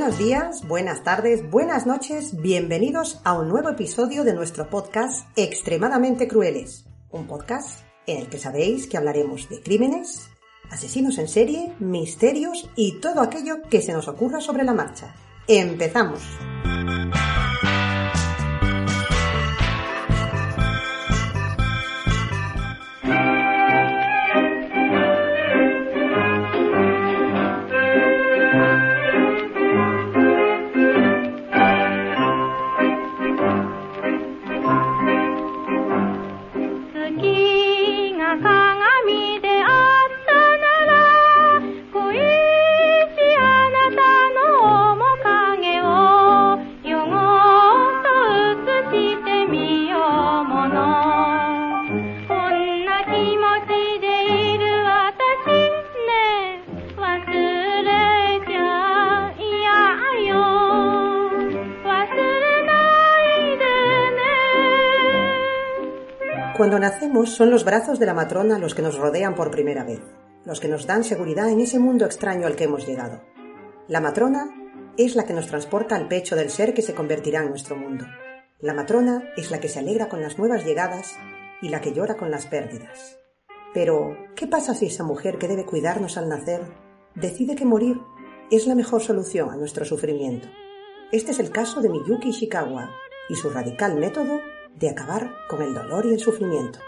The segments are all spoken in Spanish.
Buenos días, buenas tardes, buenas noches, bienvenidos a un nuevo episodio de nuestro podcast Extremadamente Crueles, un podcast en el que sabéis que hablaremos de crímenes, asesinos en serie, misterios y todo aquello que se nos ocurra sobre la marcha. ¡Empezamos! Son los brazos de la matrona los que nos rodean por primera vez, los que nos dan seguridad en ese mundo extraño al que hemos llegado. La matrona es la que nos transporta al pecho del ser que se convertirá en nuestro mundo. La matrona es la que se alegra con las nuevas llegadas y la que llora con las pérdidas. Pero, ¿qué pasa si esa mujer que debe cuidarnos al nacer decide que morir es la mejor solución a nuestro sufrimiento? Este es el caso de Miyuki Ishikawa y su radical método de acabar con el dolor y el sufrimiento.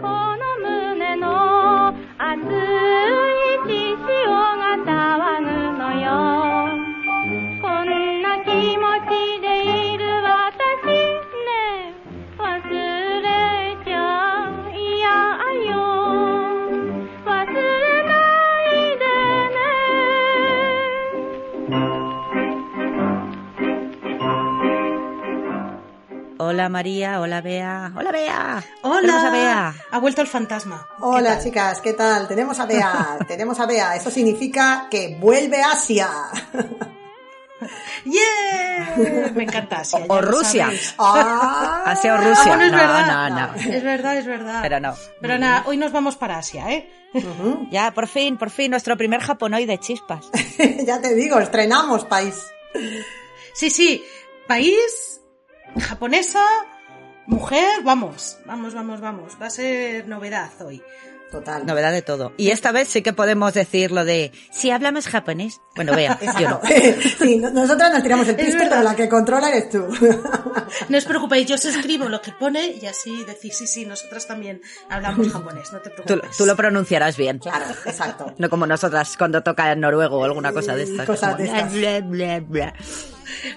この胸の熱い血潮 Hola María, hola Bea, hola Bea. Hola. Tenemos a Bea. Ha vuelto el fantasma. ¿Qué Hola tal? chicas, ¿qué tal? Tenemos a Bea, tenemos a Bea. Eso significa que vuelve Asia. ¡Yeah! Me encanta Asia. O Rusia. Ah, Asia o Ah, Rusia. bueno, es no, verdad. no, no. Es verdad, es verdad. Pero no. Pero nada, hoy nos vamos para Asia, ¿eh? Ya, por fin, por fin, nuestro primer japonoide chispas. ya te digo, estrenamos país. Sí, sí. País, japonesa, mujer, vamos. Vamos, vamos, vamos. Va a ser novedad hoy. Total. Novedad de todo. Y esta vez sí que podemos decir lo de si hablamos japonés. Bueno, Bea, yo no. sí, nosotras nos tiramos el verdad. pero la que controla eres tú. No os preocupéis, yo os escribo lo que pone y así decís, sí, sí, nosotras también hablamos japonés, no te preocupes. tú lo pronunciarás bien. claro, exacto. No como nosotras cuando toca en noruego o alguna cosa de estas. Cosas como de estas. bla, bla, bla.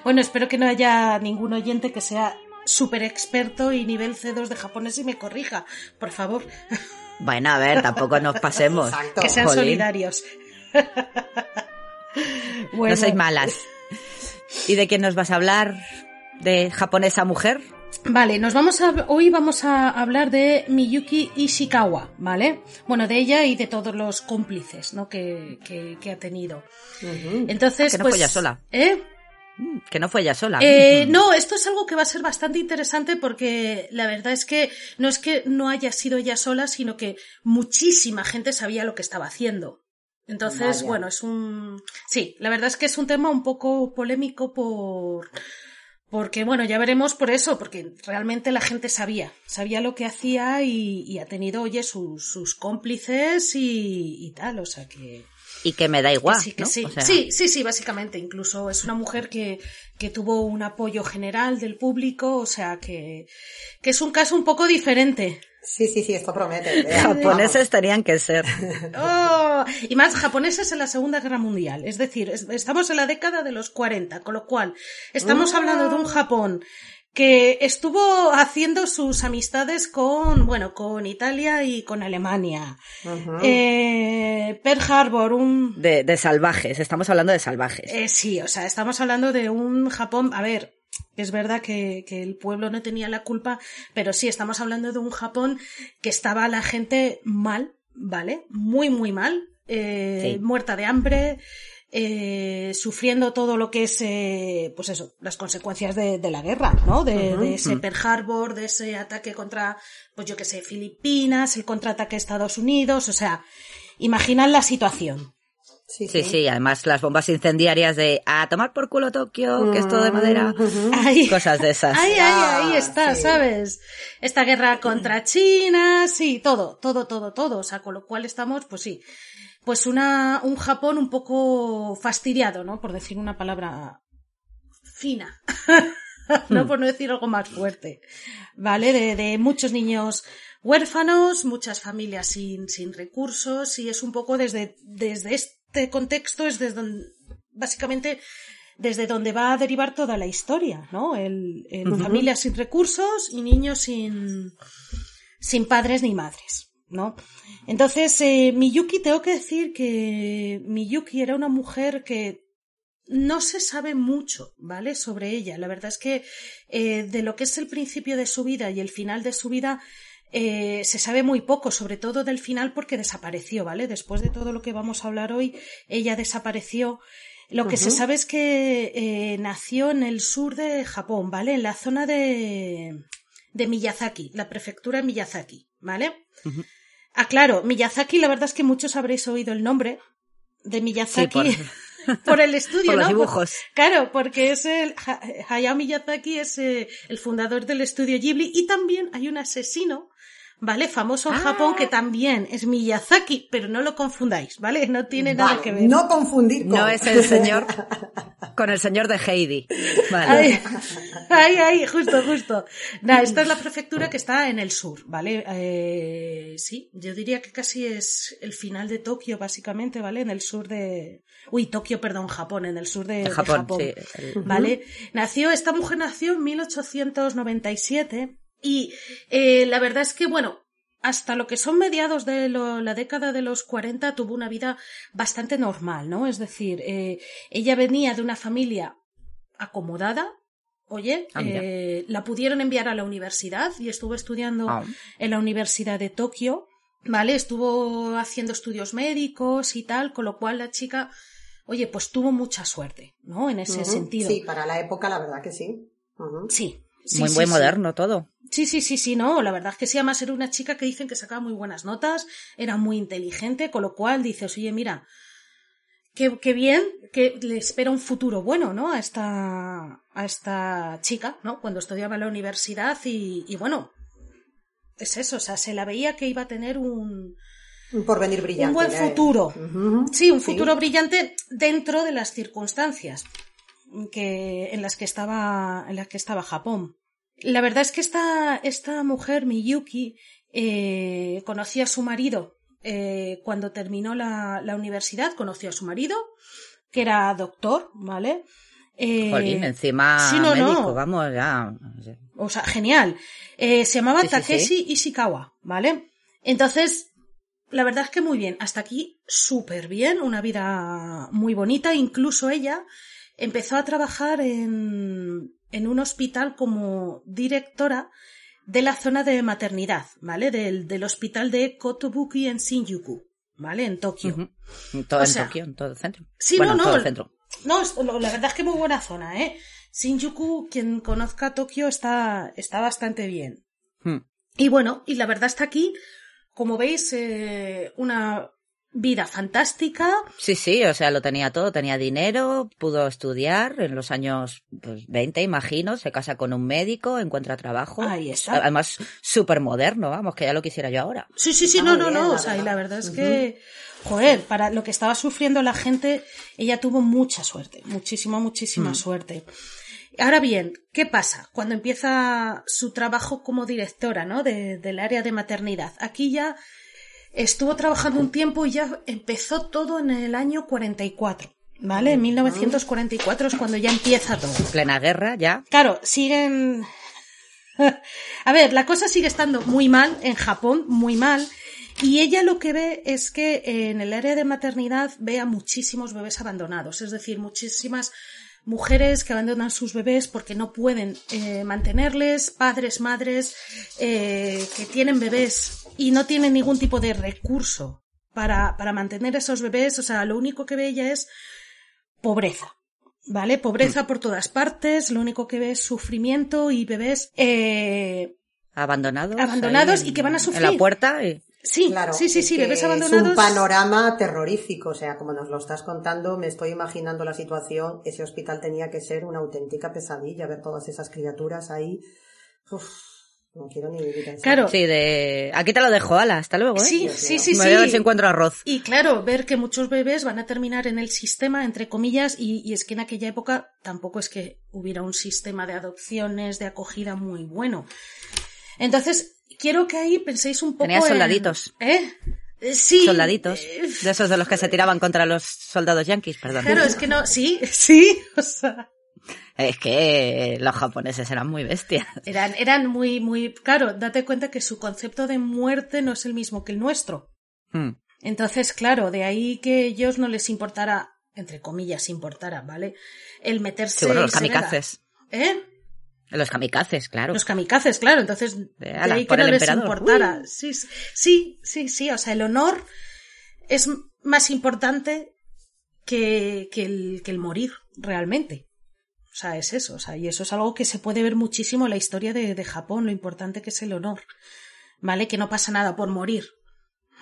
Bueno, espero que no haya ningún oyente que sea súper experto y nivel C2 de japonés y me corrija, por favor, Bueno, a ver, tampoco nos pasemos. Exacto. que sean Jolín. solidarios. No sois malas. ¿Y de quién nos vas a hablar? ¿De japonesa mujer? Vale, nos vamos a, hoy vamos a hablar de Miyuki Ishikawa, ¿vale? Bueno, de ella y de todos los cómplices, ¿no? Que, que, que ha tenido. Entonces, Ah, que no pues, fue ella sola. ¿Eh? Mm, Que no fue ella sola. Eh, no, esto es algo que va a ser bastante interesante porque la verdad es que no es que no haya sido ella sola, sino que muchísima gente sabía lo que estaba haciendo. Entonces, Vaya. bueno, es un... Sí, la verdad es que es un tema un poco polémico por... Porque, bueno, ya veremos por eso, porque realmente la gente sabía, sabía lo que hacía y, y ha tenido, oye, sus, sus cómplices y, y tal, o sea que... Y que me da igual. Que sí, que ¿no? sí. O sea, sí, sí, sí, básicamente. Incluso es una mujer que, que tuvo un apoyo general del público, o sea que, que es un caso un poco diferente. Sí, sí, sí, esto promete. vea, Japoneses tenían que ser. Oh, y más japoneses en la Segunda Guerra Mundial. Es decir, es- estamos en la década de los 40, con lo cual estamos hablando de un Japón que estuvo haciendo sus amistades con, bueno, con Italia y con Alemania. Ujú. Eh, Pearl Harbor, un... De, de salvajes, estamos hablando de salvajes. Eh, sí, o sea, estamos hablando de un Japón, a ver, es verdad que, que el pueblo no tenía la culpa, pero sí, estamos hablando de un Japón que estaba la gente mal, ¿vale? Muy, muy mal, eh, Sí. muerta de hambre, eh, sufriendo todo lo que es, eh, pues eso, las consecuencias de, de la guerra, ¿no? De, de ese Pearl Harbor, de ese ataque contra, pues yo que sé, Filipinas, el contraataque a Estados Unidos, o sea, imaginan la situación. Sí, Sí, sí, además las bombas incendiarias de a tomar por culo Tokio, que es todo de madera. Ay. Cosas de esas. Ahí, ahí, ahí Ah, está, sí. ¿sabes? Esta guerra contra China, sí, todo, todo, todo, todo. O sea, con lo cual estamos, pues sí, pues una, un Japón un poco fastidiado, ¿no? Por decir una palabra fina. no por no decir algo más fuerte. ¿Vale? De, de muchos niños huérfanos, muchas familias sin, sin recursos, y es un poco desde, desde este contexto, es desde donde, básicamente, desde donde va a derivar toda la historia, ¿no? El, el familias sin recursos y niños sin, sin padres ni madres, ¿no? Entonces, eh, Miyuki, tengo que decir que Miyuki era una mujer que no se sabe mucho, ¿vale? Sobre ella. La verdad es que eh, de lo que es el principio de su vida y el final de su vida eh, se sabe muy poco, sobre todo del final porque desapareció, ¿vale? Después de todo lo que vamos a hablar hoy, ella desapareció. Lo que se sabe es que eh, nació en el sur de Japón, ¿vale? En la zona de, de Miyazaki, la prefectura de Miyazaki, ¿vale? Ah, claro, Miyazaki, la verdad es que muchos habréis oído el nombre de Miyazaki por- por, el estudio, por los ¿no? dibujos. Claro, porque es el Ha- Hayao Miyazaki es eh, el fundador del estudio Ghibli y también hay un asesino, ¿vale? Famoso en Ah. Japón que también es Miyazaki, pero no lo confundáis, ¿vale? No tiene nada que ver. No confundir con... No es el señor con el señor de Heidi. Vale. Ay, ay, ay, justo, justo. Nah, esta es la prefectura que está en el sur, ¿vale? Eh, sí, yo diría que casi es el final de Tokio, básicamente, ¿vale? En el sur de... Uy, Tokio, perdón, Japón, en el sur de, De de Japón, Japón. sí. ¿Vale? Nació, esta mujer nació en 1897 y eh, la verdad es que, bueno, hasta lo que son mediados de lo- la década de los 40 tuvo una vida bastante normal, ¿no? Es decir, eh, ella venía de una familia acomodada. Oye, Ah, eh, la pudieron enviar a la universidad y estuvo estudiando Ah. en la Universidad de Tokio, ¿vale? Estuvo haciendo estudios médicos y tal, con lo cual la chica, oye, pues tuvo mucha suerte, ¿no? En ese sentido. Sí, para la época la verdad que sí. Sí. Sí, muy, sí, muy sí. moderno todo. Sí, sí, sí, sí, no, la verdad es que sí, además era una chica que dicen que sacaba muy buenas notas, era muy inteligente, con lo cual dices, oye, mira, qué, qué bien, que le espera un futuro bueno, ¿no? A esta, a esta chica, ¿no? Cuando estudiaba en la universidad y, y bueno, es eso, o sea, se la veía que iba a tener un, Un porvenir brillante. un buen ¿eh? futuro. Sí, un Sí. futuro brillante dentro de las circunstancias que, en las que estaba, en las que estaba Japón. La verdad es que esta, esta mujer, Miyuki, eh, conoció a su marido eh, cuando terminó la, la universidad, conoció a su marido, que era doctor, ¿vale? Eh, Jolín, encima sí, no, no. médico, vamos ya. o sea, genial. Eh, se llamaba Sí, sí, Takeshi Ishikawa, ¿vale? Entonces, la verdad es que muy bien. Hasta aquí, súper bien. Una vida muy bonita. Incluso ella empezó a trabajar en, en un hospital como directora de la zona de maternidad, ¿vale? Del, del hospital de Kotobuki en Shinjuku, ¿vale? En Tokio. Todo O en sea, Tokio, en todo el centro. sí, bueno, no, en todo no. el centro. No, la verdad es que muy buena zona, ¿eh? Shinjuku, quien conozca Tokio, está, está bastante bien. Hmm. Y bueno, y la verdad está aquí, como veis, eh, una vida fantástica. Sí, sí, o sea, lo tenía todo, tenía dinero, pudo estudiar en los años pues, 20, imagino, se casa con un médico, encuentra trabajo. Ahí está. Además, súper moderno, vamos, que ya lo quisiera yo ahora. Sí, sí, sí, Está no, no, bien, no. O sea, y la verdad es que, joder, para lo que estaba sufriendo la gente, ella tuvo mucha suerte, muchísima, muchísima suerte. Ahora bien, ¿qué pasa cuando empieza su trabajo como directora, ¿no? De, del área de maternidad. Aquí ya estuvo trabajando un tiempo y ya empezó todo en el año 44. ¿Vale? En 1944 es cuando ya empieza todo. Plena guerra, ya. Claro, siguen. A ver, la cosa sigue estando muy mal en Japón, muy mal. Y ella lo que ve es que en el área de maternidad ve a muchísimos bebés abandonados, es decir, muchísimas mujeres que abandonan sus bebés porque no pueden eh, mantenerles, padres, madres eh, que tienen bebés y no tienen ningún tipo de recurso para, para mantener esos bebés, o sea, lo único que ve ella es pobreza. ¿Vale? Pobreza por todas partes, lo único que ve es sufrimiento y bebés eh, Abandonados. Abandonados y que van a sufrir. En la puerta y... Sí, Claro, sí, sí, sí, bebés Es un abandonados. panorama terrorífico, o sea, como nos lo estás contando, me estoy imaginando la situación. Ese hospital tenía que ser una auténtica pesadilla, ver todas esas criaturas ahí. Uf, no quiero ni. Claro. Sí, de... Aquí te lo dejo, ala, hasta luego, ¿eh? Sí, sí, sí, Me sí. voy a ver si encuentro arroz. Y claro, ver que muchos bebés van a terminar en el sistema, entre comillas, y, y es que en aquella época tampoco es que hubiera un sistema de adopciones, de acogida muy bueno. Entonces, quiero que ahí penséis un poco Tenía en- soldaditos. ¿Eh? Eh, Sí. Soldaditos. Eh, De esos de los que se tiraban contra los soldados yanquis, perdón. Claro, es que no, sí, sí, o sea, Es que los japoneses eran muy bestias. eran, eran muy, muy, claro, date cuenta que su concepto de muerte no es el mismo que el nuestro. Hmm. Entonces, claro, de ahí que ellos no les importara, entre comillas, importara, ¿vale? El meterse. Sí, bueno, los kamikazes. ¿Eh? Los kamikazes, claro. Los kamikazes, claro, entonces de, ala, ahí que no les emperador. importara. Sí, sí, sí, sí, o sea, el honor es más importante que, que, el, que el morir, realmente. O sea, es eso, o sea, y eso es algo que se puede ver muchísimo en la historia de, de Japón, lo importante que es el honor. ¿Vale? Que no pasa nada por morir.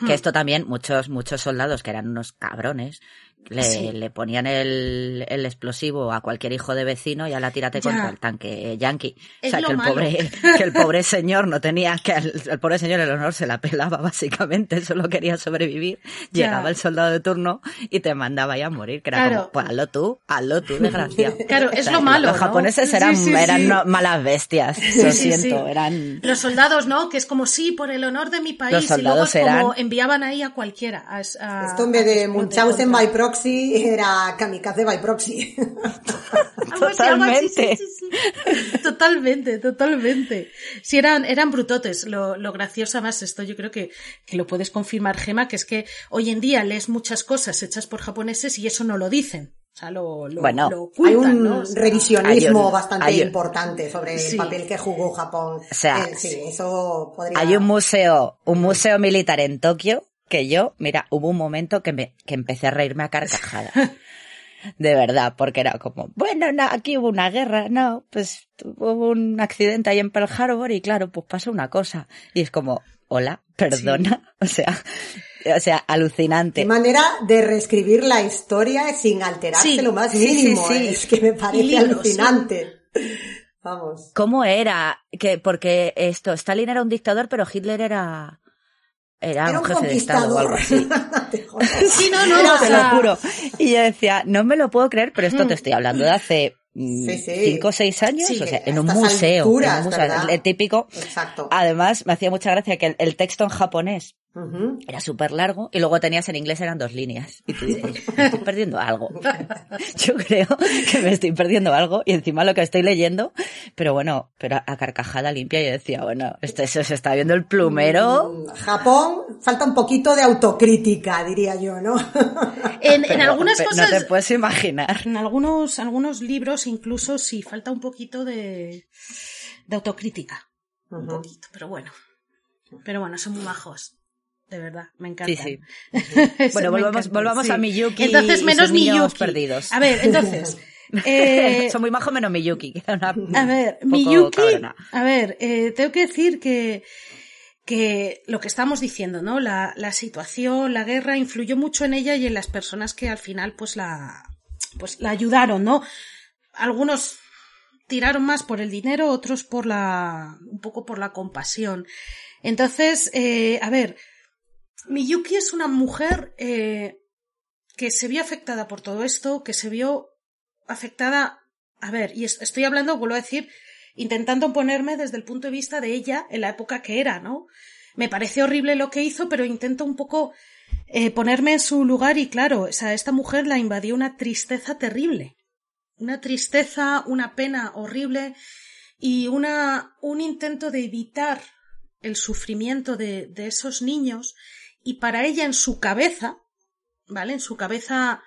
Que esto también, muchos, muchos soldados que eran unos cabrones, le, Sí. le ponían el, el explosivo a cualquier hijo de vecino y a la tírate Ya. contra el tanque yankee. Es o sea, lo que el malo. pobre, que el pobre señor no tenía, que el, el pobre señor el honor se la pelaba básicamente, solo quería sobrevivir. Ya. Llegaba el soldado de turno y te mandaba ya a morir, que era Claro. como, pues hazlo tú, hazlo tú, desgraciado. Claro, es lo malo, Los ¿no? japoneses eran, sí, sí. eran no- malas bestias, lo sí, siento, sí. eran... Los soldados, ¿no? Que es como sí, por el honor de mi país. Los y luego soldados es como eran- enviaban ahí a cualquiera. a- a- Esto en vez de Munchausen by proxy era Kamikaze by proxy. Sí, Totalmente. sí, sí. Totalmente, totalmente. Sí, eran, eran brutotes. Lo, lo gracioso más esto, yo creo que, que lo puedes confirmar, Gema, que es que hoy en día lees muchas cosas hechas por japoneses y eso no lo dicen. O sea, lo, lo, Bueno, lo ocultan, Hay un ¿no? O sea, revisionismo hay un- bastante un- importante sobre Sí. el papel que jugó Japón. O sea, Eh, sí, eso podría... Hay un museo, un museo militar en Tokio que yo, mira, hubo un momento que me, que empecé a reírme a carcajadas. De verdad, porque era como, bueno, no, aquí hubo una guerra, no, pues hubo un accidente ahí en Pearl Harbor y claro, pues pasó una cosa. Y es como, hola, perdona, o sea, o sea, alucinante. Qué manera de reescribir la historia sin alterarse Sí, lo más mínimo. sí. eh, Es que me parece alucinante. Vamos. ¿Cómo era? Que, porque esto, Stalin era un dictador, pero Hitler era, era, Era un un jefe de Estado o algo así. Sí, no, no, te lo juro. Y yo decía, no me lo puedo creer, pero esto te estoy hablando de hace mm, Sí, sí. cinco o seis años, Sí, o sea, en un museo, alturas, en un museo, ¿verdad? el típico. Exacto. Además, me hacía mucha gracia que el, el texto en japonés Era súper largo y luego tenías en inglés eran dos líneas. Y tú dices, me estoy perdiendo algo. Yo creo que me estoy perdiendo algo y encima lo que estoy leyendo, pero bueno, pero a carcajada limpia yo decía, bueno, este se, se está viendo el plumero. Mm, Japón, falta un poquito de autocrítica, diría yo, ¿no? En, algunas cosas. No te puedes imaginar. En algunos, algunos libros incluso sí falta un poquito de, de autocrítica. Un poquito, pero bueno. Pero bueno, son muy majos. De verdad, me encanta. Sí, sí. Bueno, volvamos- volvamos a Miyuki Entonces, y menos sus niños Miyuki. perdidos. A ver, entonces. eh, Son muy majos menos Miyuki, que era una a ver, Miyuki. cabrona. A ver, eh, tengo que decir que, que lo que estamos diciendo, ¿no? La, la situación, la guerra influyó mucho en ella y en las personas que al final, pues la, pues la ayudaron, ¿no? Algunos tiraron más por el dinero, otros por la, un poco por la compasión. Entonces, eh, a ver, Miyuki es una mujer eh, que se vio afectada por todo esto, que se vio afectada a ver, y es- estoy hablando, vuelvo a decir, intentando ponerme desde el punto de vista de ella en la época que era, ¿no? Me parece horrible lo que hizo, pero intento un poco eh, ponerme en su lugar y claro, o sea, esta mujer la invadió una tristeza terrible. Una tristeza, una pena horrible y una, un intento de evitar el sufrimiento de, de esos niños y para ella en su cabeza, ¿vale? En su cabeza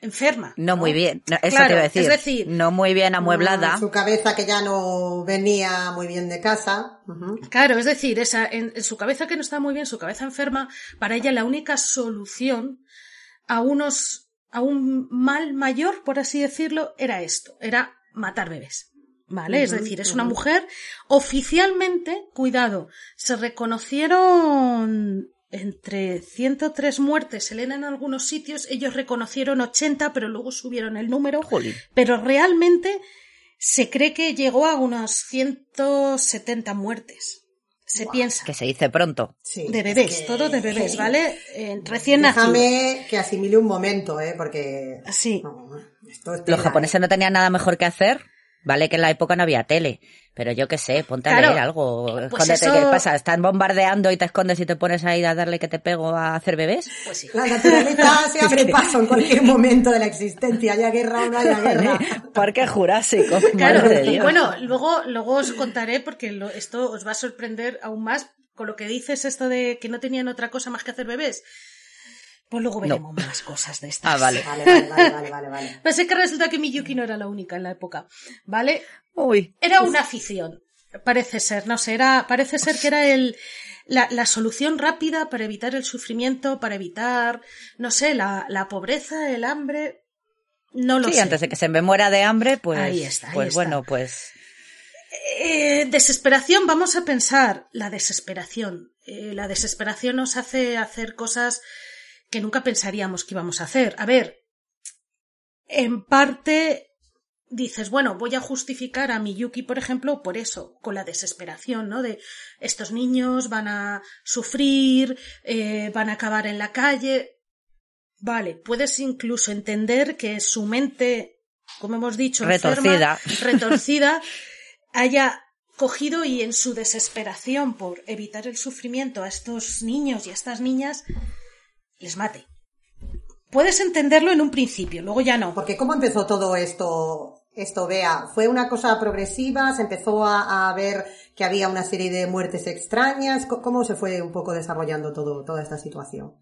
enferma. No muy bien, no, eso Claro, te iba a decir. es decir- no muy bien amueblada. Mm, Su cabeza que ya no venía muy bien de casa. Claro, es decir, esa, en, en su cabeza que no está muy bien, su cabeza enferma, para ella la única solución a unos, a un mal mayor, por así decirlo, era esto, era matar bebés. ¿Vale? es decir, es una mujer oficialmente, cuidado, se reconocieron entre 103 muertes, Elena en algunos sitios, ellos reconocieron 80, pero luego subieron el número, Jolín. pero realmente se cree que llegó a unos 170 muertes. Se piensa. Que se dice pronto. Sí, De es bebés, que- todo de bebés, ¿vale? Eh, recién nacidos. Déjame que asimile un momento, ¿eh? Porque... Sí. no, esto es Los japoneses no tenían nada mejor que hacer. Vale que en la época no había tele, pero yo qué sé, ponte a leer algo. Pues Escóndete, eso- ¿qué pasa? ¿Están bombardeando y te escondes y te pones ahí a darle que te pego a hacer bebés? Pues sí. La naturaleza se abre paso en cualquier momento de la existencia, haya guerra o no haya guerra. Parque Jurásico. Claro, madre de Dios. bueno, luego, luego os contaré porque lo- esto os va a sorprender aún más con lo que dices esto de que no tenían otra cosa más que hacer bebés. Pues luego veremos más cosas de estas. Ah, vale. Vale, vale, vale, vale, vale, vale. Pues es que resulta que Miyuki no era la única en la época, ¿vale? Uy. Era una afición, parece ser, no sé, era, parece ser que era el, la, la solución rápida para evitar el sufrimiento, para evitar, no sé, la, la pobreza, el hambre, no lo Sí, sé. antes de que se me muera de hambre, pues, Ahí está, ahí pues está. bueno, pues Eh, desesperación, vamos a pensar, la desesperación. Eh, la desesperación nos hace hacer cosas que nunca pensaríamos que íbamos a hacer. A ver, en parte dices, bueno, voy a justificar a Miyuki, por ejemplo, por eso, con la desesperación, ¿no? De estos niños van a sufrir, eh, van a acabar en la calle. Vale, puedes incluso entender que su mente, como hemos dicho, enferma, Retorcida. retorcida, haya cogido y en su desesperación por evitar el sufrimiento a estos niños y a estas niñas, les mate. Puedes entenderlo en un principio, luego ya no. Porque ¿cómo empezó todo esto, esto, Bea? ¿Fue una cosa progresiva? ¿Se empezó a, a ver que había una serie de muertes extrañas? ¿Cómo se fue un poco desarrollando todo, toda esta situación?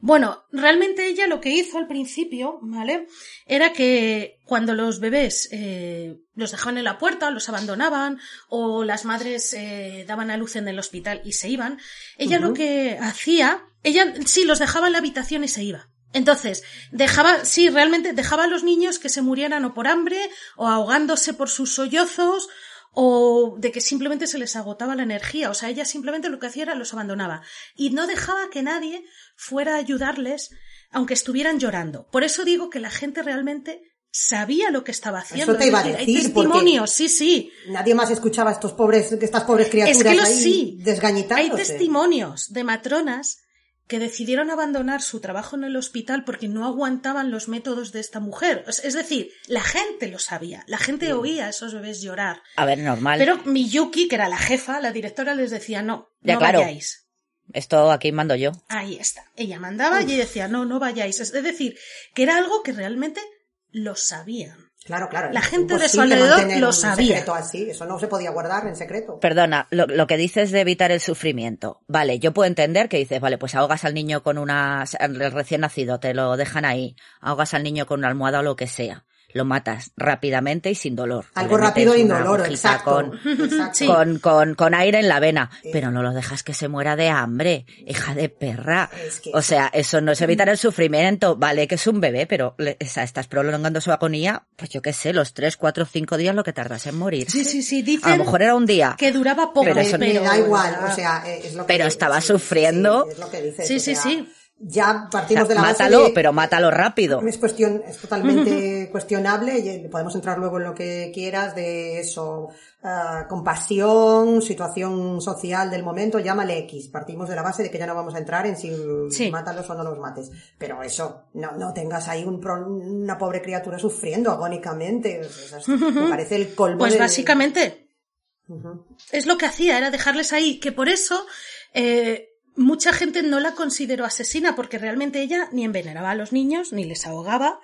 Bueno, realmente ella lo que hizo al principio, ¿vale? Era que cuando los bebés eh, los dejaban en la puerta, los abandonaban, o las madres eh, daban a luz en el hospital y se iban, ella lo que hacía, ella sí los dejaba en la habitación y se iba. Entonces, dejaba, sí, realmente dejaba a los niños que se murieran o por hambre, o ahogándose por sus sollozos, o de que simplemente se les agotaba la energía. O sea, ella simplemente lo que hacía era los abandonaba. Y no dejaba que nadie fuera a ayudarles, aunque estuvieran llorando. Por eso digo que la gente realmente sabía lo que estaba haciendo. Eso te iba a decir, Hay testimonios, sí, sí. Nadie más escuchaba a estos pobres, estas pobres criaturas Es que lo ahí sí. Hay testimonios de matronas que decidieron abandonar su trabajo en el hospital porque no aguantaban los métodos de esta mujer. Es decir, la gente lo sabía, la gente oía a esos bebés llorar. a ver, normal. Pero Miyuki, que era la jefa, la directora, les decía, no, Ya, no claro. vayáis. Esto aquí mando yo. Ahí está. Ella mandaba y ella decía, no, no vayáis. Es decir, que era algo que realmente lo sabían. Claro, claro. La gente de su alrededor lo sabía. secreto así. Eso no se podía guardar en secreto. Perdona, lo, lo que dices de evitar el sufrimiento. Vale, yo puedo entender que dices, vale, pues ahogas al niño con una, el recién nacido, te lo dejan ahí, ahogas al niño con una almohada o lo que sea. Lo matas rápidamente y sin dolor. Algo rápido y indoloro, exacto. Con, exacto. Sí. con, con, con aire en la vena. Pero no lo dejas que se muera de hambre, hija de perra. Es que o sea, eso no es evitar el sufrimiento. Vale, que es un bebé, pero le- o sea, estás prolongando su agonía, pues yo qué sé, los tres, cuatro, cinco días lo que tardas en morir. Sí, sí, sí. A Dicen lo mejor era un día. que duraba poco, Pero eso- me da igual, o sea, eh, es lo que Pero estaba sufriendo. sí, es lo que dices, Sí, o sí, sea, sí. Ya partimos O sea, de la base mátalo, de- pero mátalo rápido. Es cuestión, es totalmente cuestionable y eh, podemos entrar luego en lo que quieras de eso, ah, compasión, situación social del momento, llámale X. Partimos de la base de que ya no vamos a entrar en si Sí. mátalos o no los mates. Pero eso, no, no tengas ahí un pro- una pobre criatura sufriendo agónicamente. Es- me parece el colmo Pues del- básicamente es lo que hacía, era dejarles ahí, que por eso eh, mucha gente no la consideró asesina, porque realmente ella ni envenenaba a los niños, ni les ahogaba,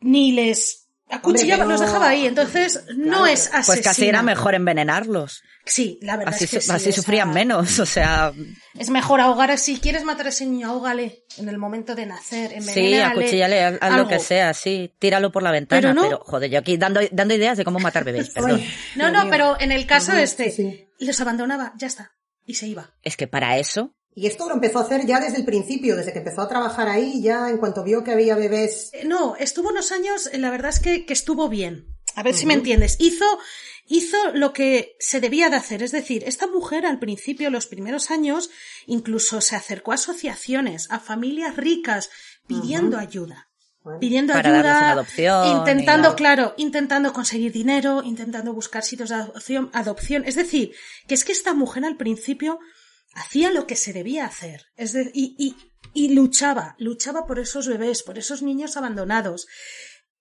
ni les acuchillaba, Hombre, los pero- dejaba ahí. Entonces, no Claro, es asesina. Pues casi era mejor envenenarlos. Sí, la verdad Así, es que sí, así sufrían menos. O sea, Es mejor ahogar, si quieres matar a ese niño, ahógale en el momento de nacer, sí, acuchíllale, haz, lo que sea, sí. Tíralo por la ventana. Pero Pero, no. joder, yo aquí dando, dando ideas de cómo matar bebés, perdón. Ay, No, no, mío. pero en el caso Ujú, este, sí. los abandonaba, ya está, y se iba. Es que para eso, Y esto lo empezó a hacer ya desde el principio, desde que empezó a trabajar ahí, ya en cuanto vio que había bebés Eh, No, estuvo unos años, eh, la verdad es que, que estuvo bien. A ver si me entiendes. Hizo, hizo lo que se debía de hacer. Es decir, esta mujer al principio, los primeros años, incluso se acercó a asociaciones, a familias ricas, pidiendo ayuda. Bueno, Pidiendo Para ayuda, adopción intentando, claro, intentando conseguir dinero, intentando buscar sitios de adopción, adopción. Es decir, que es que esta mujer al principio hacía lo que se debía hacer. Es de- y, y, y luchaba, luchaba por esos bebés, por esos niños abandonados.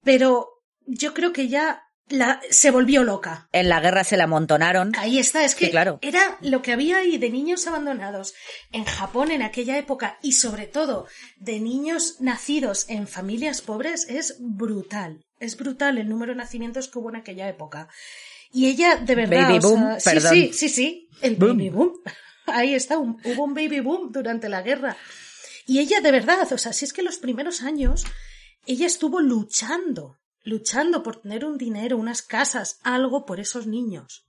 Pero yo creo que ya la, se volvió loca. en la guerra se la amontonaron. Ahí está, es que Sí, claro. era lo que había ahí de niños abandonados en Japón en aquella época y sobre todo de niños nacidos en familias pobres es brutal. Es brutal el número de nacimientos que hubo en aquella época. Y ella, de verdad, Baby o sea, boom, sí, sí, sí, sí, el Boom. baby boom. Ahí está, un- hubo un baby boom durante la guerra. Y ella, de verdad, o sea, si es que los primeros años, ella estuvo luchando, luchando por tener un dinero, unas casas, algo por esos niños.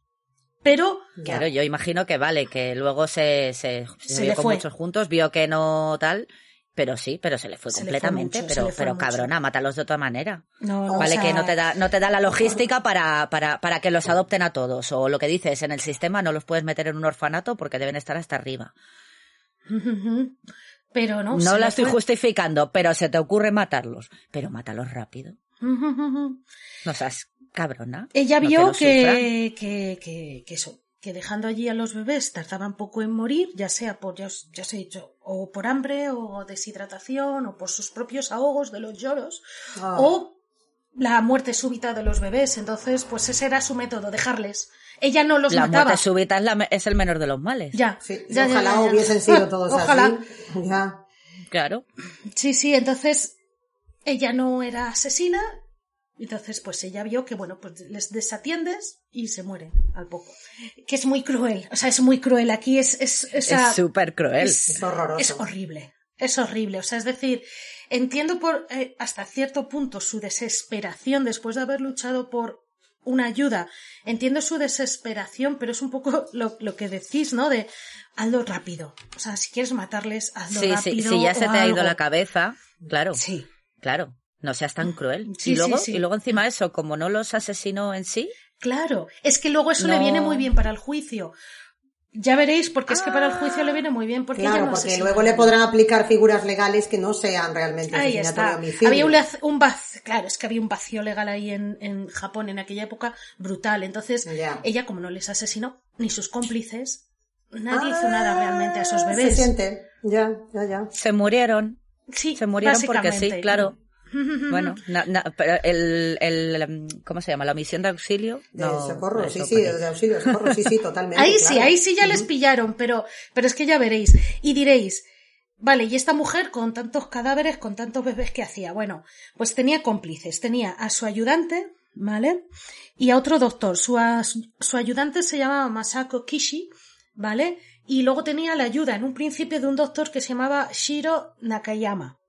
Pero, Claro, yo imagino que vale, que luego se, se, se Se vio con fue. muchos juntos, vio que no tal, pero sí, pero se le fue Se le fue completamente, mucho, pero, pero mucho. cabrona, mátalos de otra manera. no, o vale, sea, que no te da, no te da la logística para, para, para que los adopten a todos. O lo que dices, en el sistema no los puedes meter en un orfanato porque deben estar hasta arriba. Pero no. No, la estoy fue. justificando, pero se te ocurre matarlos. Pero mátalos rápido. No seas cabrona. Ella no vio que, que, que, que eso, que dejando allí a los bebés tardaban poco en morir, ya sea por, ya os, ya os he dicho, o por hambre, o deshidratación, o por sus propios ahogos de los lloros, Ah. o la muerte súbita de los bebés. Entonces, pues ese era su método, dejarles. Ella no los La mataba. muerte súbita es, la el menor de los males. Ya, Sí, ya, ojalá ya, ya. hubiesen sido todos Ojalá. así. Ya. Claro. Sí, sí, entonces ella no era asesina, entonces pues ella vio que, bueno, pues les desatiendes y se mueren al poco. Que es muy cruel, o sea, es muy cruel. Aquí es, es, súper cruel. es, Es horroroso. es horrible, es horrible. O sea, es decir, entiendo por eh, hasta cierto punto su desesperación después de haber luchado por una ayuda. Entiendo su desesperación, pero es un poco lo, lo que decís, ¿no? De hazlo rápido. O sea, si quieres matarles, hazlo Sí, sí, rápido. si ya se te ha ido algo. la cabeza, claro, Sí. claro, no seas tan cruel. Sí, y luego, sí, sí. y luego encima eso, como no los asesinó en sí, Claro, es que luego eso le viene muy bien para el juicio. Ya veréis, porque es que para el juicio le viene muy bien, porque Claro, no porque luego le podrán aplicar figuras legales que no sean realmente Ahí está. homicidio. Había un, vacío, claro, es que había un vacío legal ahí en, en Japón en aquella época brutal. Entonces, ella, como no les asesinó, ni sus cómplices, nadie hizo Ah, nada realmente a esos Se bebés. siente. Ya, ya, ya. se murieron. Sí, Se murieron porque sí, claro. Bueno, na- na- pero el, el, ¿cómo se llama? La omisión de auxilio. De No, socorro, eso, sí, sí, de auxilio, socorro, sí, sí, totalmente. Ahí sí, ahí sí ya les pillaron, pero, pero es que ya veréis. Y diréis, vale, ¿y esta mujer con tantos cadáveres, con tantos bebés que hacía? Bueno, pues tenía cómplices, tenía a su ayudante, ¿vale? Y a otro doctor. Su, su ayudante se llamaba Masako Kishi, ¿vale? Y luego tenía la ayuda en un principio de un doctor que se llamaba Shiro Nakayama.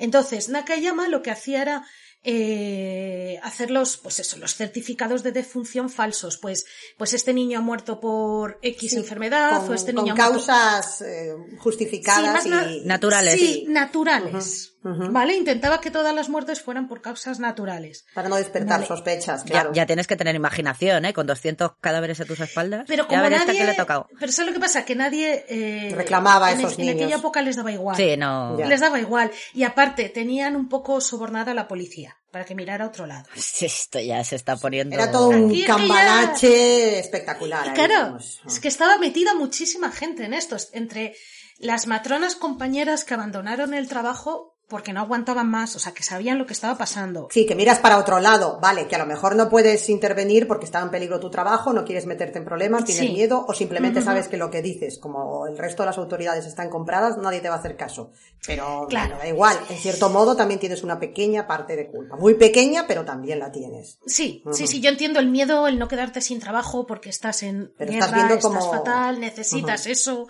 Entonces, Nakayama lo que hacía era eh, hacer los, pues eso, los certificados de defunción falsos. Pues, pues este niño ha muerto por X Sí, enfermedad con, o este con niño ha muerto. causas eh, justificadas Sí, y... na- Naturales. Sí, naturales. ¿Vale? Intentaba que todas las muertes fueran por causas naturales. Para no despertar Vale. sospechas, Ya, claro. ya tienes que tener imaginación, ¿eh? Con 200 cadáveres a tus espaldas. Pero ya como verás nadie... que le ha tocado. Pero ¿sabes lo que pasa? Que nadie... eh, Reclamaba a en, esos en niños. aquella época les daba igual. Sí, no. Ya. Les daba igual. Y aparte, tenían un poco sobornada a la policía para que mirara a otro lado. Esto ya se está poniendo. Era todo un Aquí ya- cambalache espectacular. Y claro, es que estaba metida muchísima gente en esto. Entre las matronas compañeras que abandonaron el trabajo porque no aguantaban más, o sea, que sabían lo que estaba pasando. Sí, que miras para otro lado, vale, que a lo mejor no puedes intervenir porque está en peligro tu trabajo, no quieres meterte en problemas, tienes Sí. miedo o simplemente sabes que lo que dices, como el resto de las autoridades están compradas, nadie te va a hacer caso. Pero Claro. da igual, en cierto modo también tienes una pequeña parte de culpa. Muy pequeña, pero también la tienes. Sí, sí, sí, yo entiendo el miedo, el no quedarte sin trabajo porque estás en Pero guerra, estás viendo estás como- fatal, necesitas eso.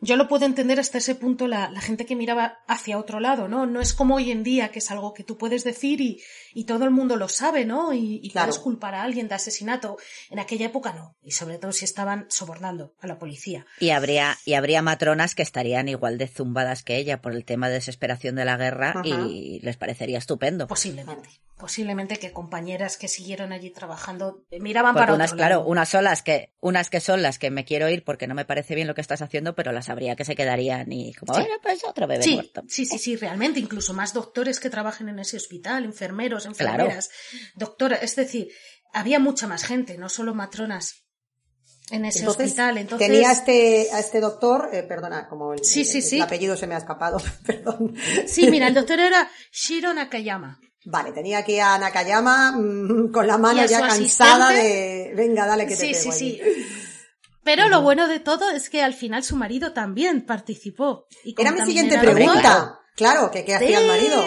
Yo lo puedo entender hasta ese punto la, la gente que miraba hacia otro lado, ¿no? No es como hoy en día, que es algo que tú puedes decir y, y todo el mundo lo sabe, ¿no? Y, y Claro. puedes culpar a alguien de asesinato. En aquella época no. Y sobre todo si estaban sobornando a la policía. Y habría, y habría matronas que estarían igual de zumbadas que ella por el tema de desesperación de la guerra Ajá. y les parecería estupendo. Posiblemente. Posiblemente que compañeras que siguieron allí trabajando eh, miraban Porque para unas, otro claro, lado. unas son las que, unas que son las que me quiero ir porque no me parece bien lo que estás haciendo, pero las habría que se quedarían y como, Sí. bueno, pues otro bebé Sí, muerto. sí, sí, sí, realmente, incluso más doctores que trabajen en ese hospital, enfermeros, enfermeras, doctoras, es decir, había mucha más gente, no solo matronas en ese Entonces, hospital. Entonces, tenía a este, a este doctor, eh, perdona, como el, Sí, sí, el- sí. el apellido se me ha escapado, perdón. sí, mira, el doctor era Shiro Nakayama. Vale, tenía aquí a Nakayama mm, con la mano ya cansada asistente. de, venga, dale que te Sí, pego sí, aquí". sí. Pero lo bueno de todo es que al final su marido también participó. Y Era mi siguiente pregunta. Claro, que qué hacía el marido.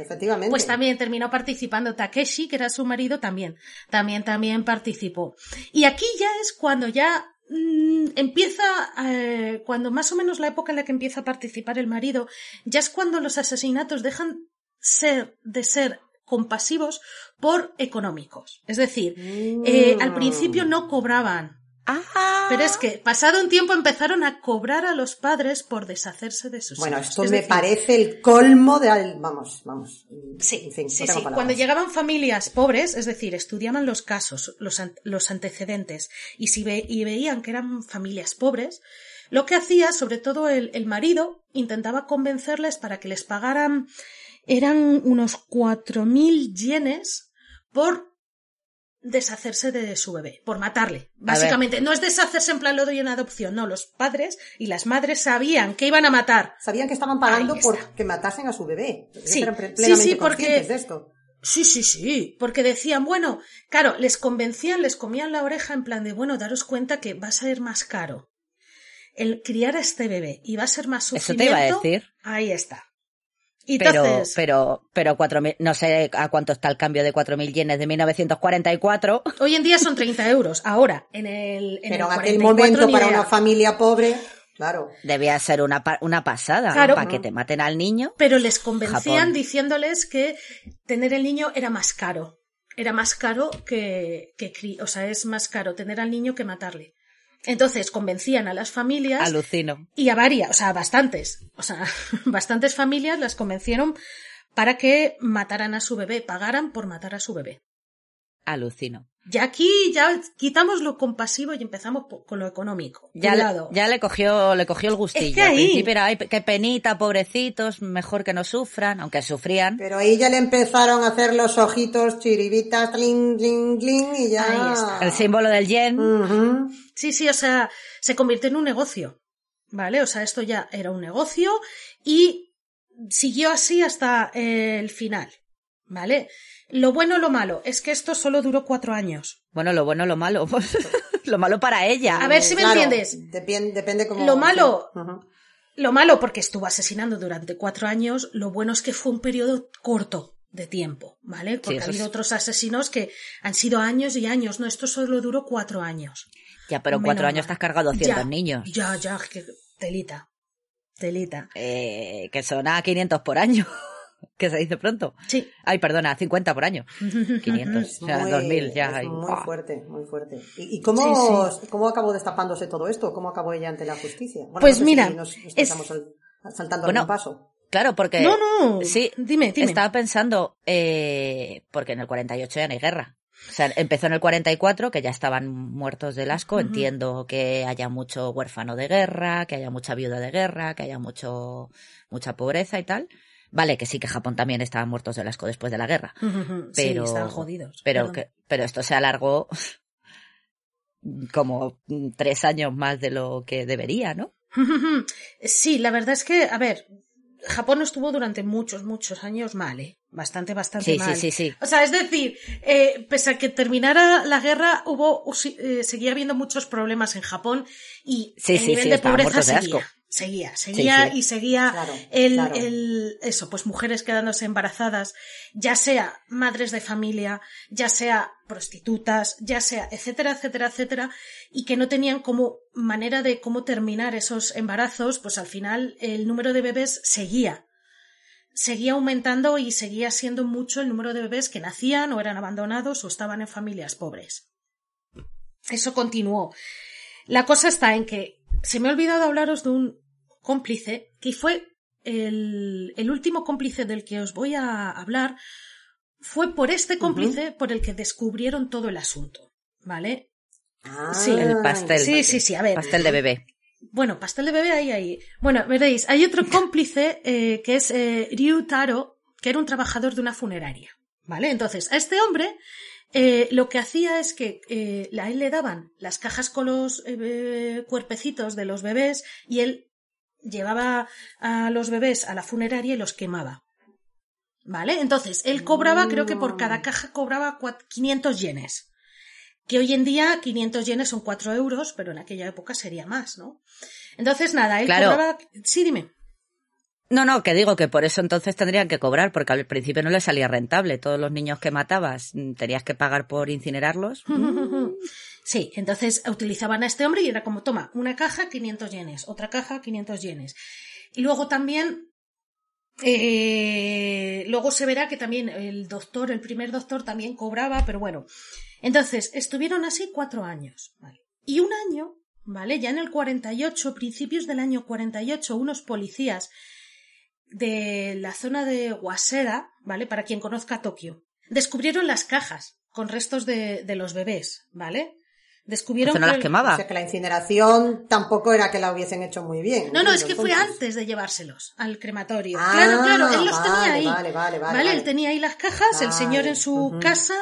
Efectivamente. Pues también terminó participando Takeshi, que era su marido, también. También, también participó. Y aquí ya es cuando ya mm, empieza, eh, cuando más o menos la época en la que empieza a participar el marido, ya es cuando los asesinatos dejan ser, de ser compasivos por económicos. Es decir, eh, al principio no cobraban. Ah, Pero es que, pasado un tiempo, empezaron a cobrar a los padres por deshacerse de sus Bueno, hijos. esto Es me decir, parece el colmo de... al- Vamos, vamos. Sí, En fin, sí, no sí. Cuando llegaban familias pobres, es decir, estudiaban los casos, los, an- los antecedentes, y si ve- y veían que eran familias pobres, lo que hacía, sobre todo el, el marido, intentaba convencerles para que les pagaran, eran unos cuatro mil yenes por deshacerse de su bebé, por matarle. Básicamente, no es deshacerse en plan lo doy en adopción, no, los padres y las madres sabían que iban a matar. Sabían que estaban pagando por que matasen a su bebé. Sí, sí, sí, porque- de esto. Sí, sí, sí, porque decían, bueno, claro, les convencían, les comían la oreja en plan de, bueno, daros cuenta que va a ser más caro el criar a este bebé y va a ser más Eso sufrimiento. te iba a decir. Ahí está. Y pero, entonces, pero, pero no sé a cuánto está el cambio de 4.000 yenes de 1944. hoy en día son 30 euros. Ahora, en el. En Pero el en aquel 44 momento, para idea. una familia pobre, claro. Debía ser una, una pasada. Claro. Para que te maten al niño. Pero les convencían Japón. diciéndoles que tener el niño era más caro. Era más caro que, que cri- o sea, es más caro tener al niño que matarle. Entonces convencían a las familias Alucino. y a varias, o sea, a bastantes, o sea, bastantes familias las convencieron para que mataran a su bebé, pagaran por matar a su bebé. Alucino. Y aquí ya quitamos lo compasivo y empezamos con lo económico. Ya, le, ya le cogió, le cogió el gustillo. Es que Al ahí- principio era, ay, qué penita, pobrecitos, mejor que no sufran, aunque sufrían. Pero ahí ya le empezaron a hacer los ojitos chiribitas, tling, tling, tling, y ya. Ahí está. El símbolo del yen. Sí, sí, o sea, se convirtió en un negocio, ¿vale? O sea, esto ya era un negocio y siguió así hasta el final, ¿vale? Lo bueno o lo malo es que esto solo duró cuatro años. Bueno, lo bueno, lo malo. lo malo para ella. A ver si me Claro, entiendes. depien- depende cómo. Lo malo-. Lo malo, porque estuvo asesinando durante cuatro años, lo bueno es que fue un periodo corto de tiempo, ¿vale? Porque ha habido es- otros asesinos que han sido años y años, no, esto solo duró cuatro años. Ya, pero en cuatro años mal. te has cargado 200 Ya, niños. Ya, ya, que telita, telita. Eh, que son a 500 por año. que se dice pronto. Sí. Ay, perdona, 50 por año. 500, o sea, Muy- 2000 ya. es muy fuerte, muy fuerte. ¿Y, y cómo, Sí, cómo acabó destapándose todo esto? ¿Cómo acabó ella ante la justicia? Bueno, Pues no sé mira, si nos, nos es- estamos al- saltando Bueno, algún paso. Claro, porque... No, no. Sí, Dime, dime. Estaba pensando, eh, porque en el 48 ya no hay guerra. O sea, empezó en el 44, que ya estaban muertos del asco. Entiendo que haya mucho huérfano de guerra, que haya mucha viuda de guerra, que haya mucho, mucha pobreza y tal. Vale, que sí que Japón también estaban muertos del asco después de la guerra. Pero, sí, estaban jodidos. Pero, que, pero esto se alargó como tres años más de lo que debería, ¿no? Sí, la verdad es que, a ver, Japón estuvo durante muchos, muchos años mal, ¿eh? Bastante, bastante Sí, mal. sí, sí, sí. O sea, es decir, eh, pese a que terminara la guerra, hubo, eh, seguía habiendo muchos problemas en Japón y Sí, el sí, nivel sí, de estaban pobreza muertos de asco. Seguía, seguía sí. y seguía Claro, el, claro. el, eso, pues mujeres quedándose embarazadas, ya sea madres de familia, ya sea prostitutas, ya sea, etcétera, etcétera, etcétera, y que no tenían como manera de cómo terminar esos embarazos, pues al final el número de bebés seguía. Seguía aumentando y seguía siendo mucho el número de bebés que nacían o eran abandonados o estaban en familias pobres. Eso continuó. La cosa está en que se me ha olvidado hablaros de un cómplice que fue el, el último cómplice del que os voy a hablar. Fue por este cómplice por el que descubrieron todo el asunto. ¿Vale? Ah, Sí, El pastel. Sí, sí, sí. A ver. Pastel de bebé. Bueno, pastel de bebé ahí, ahí. Bueno, veréis, hay otro cómplice eh, que es eh, Ryu Taro, que era un trabajador de una funeraria. ¿Vale? Entonces, a este hombre eh, lo que hacía es que eh, a él le daban las cajas con los eh, cuerpecitos de los bebés y él llevaba a los bebés a la funeraria y los quemaba. ¿Vale? Entonces, él cobraba, creo que por cada caja cobraba cua- 500 yenes. Que hoy en día 500 yenes son 4 euros, pero en aquella época sería más, ¿no? Entonces, nada, él Claro. cobraba... Sí, dime. No, no, que digo que por eso entonces tendrían que cobrar, porque al principio no les salía rentable. Todos los niños que matabas mm, tenías que pagar por incinerarlos. Sí, entonces utilizaban a este hombre y era como, toma, una caja, 500 yenes, otra caja, 500 yenes. Y luego también, eh, luego se verá que también el doctor, el primer doctor también cobraba, pero bueno. Entonces, estuvieron así cuatro años. Y un año, ¿vale? Ya en el 48, principios del año 48, unos policías de la zona de Waseda, ¿vale? Para quien conozca Tokio, descubrieron las cajas con restos de, de los bebés, ¿vale? Descubrieron Entonces no las que- quemaba. O sea que la incineración tampoco era que la hubiesen hecho muy bien. No, no, es que fue antes de llevárselos al crematorio. Ah, claro, claro, él los vale, tenía ahí. vale, vale, vale, Él vale. tenía ahí las cajas, el señor en su casa.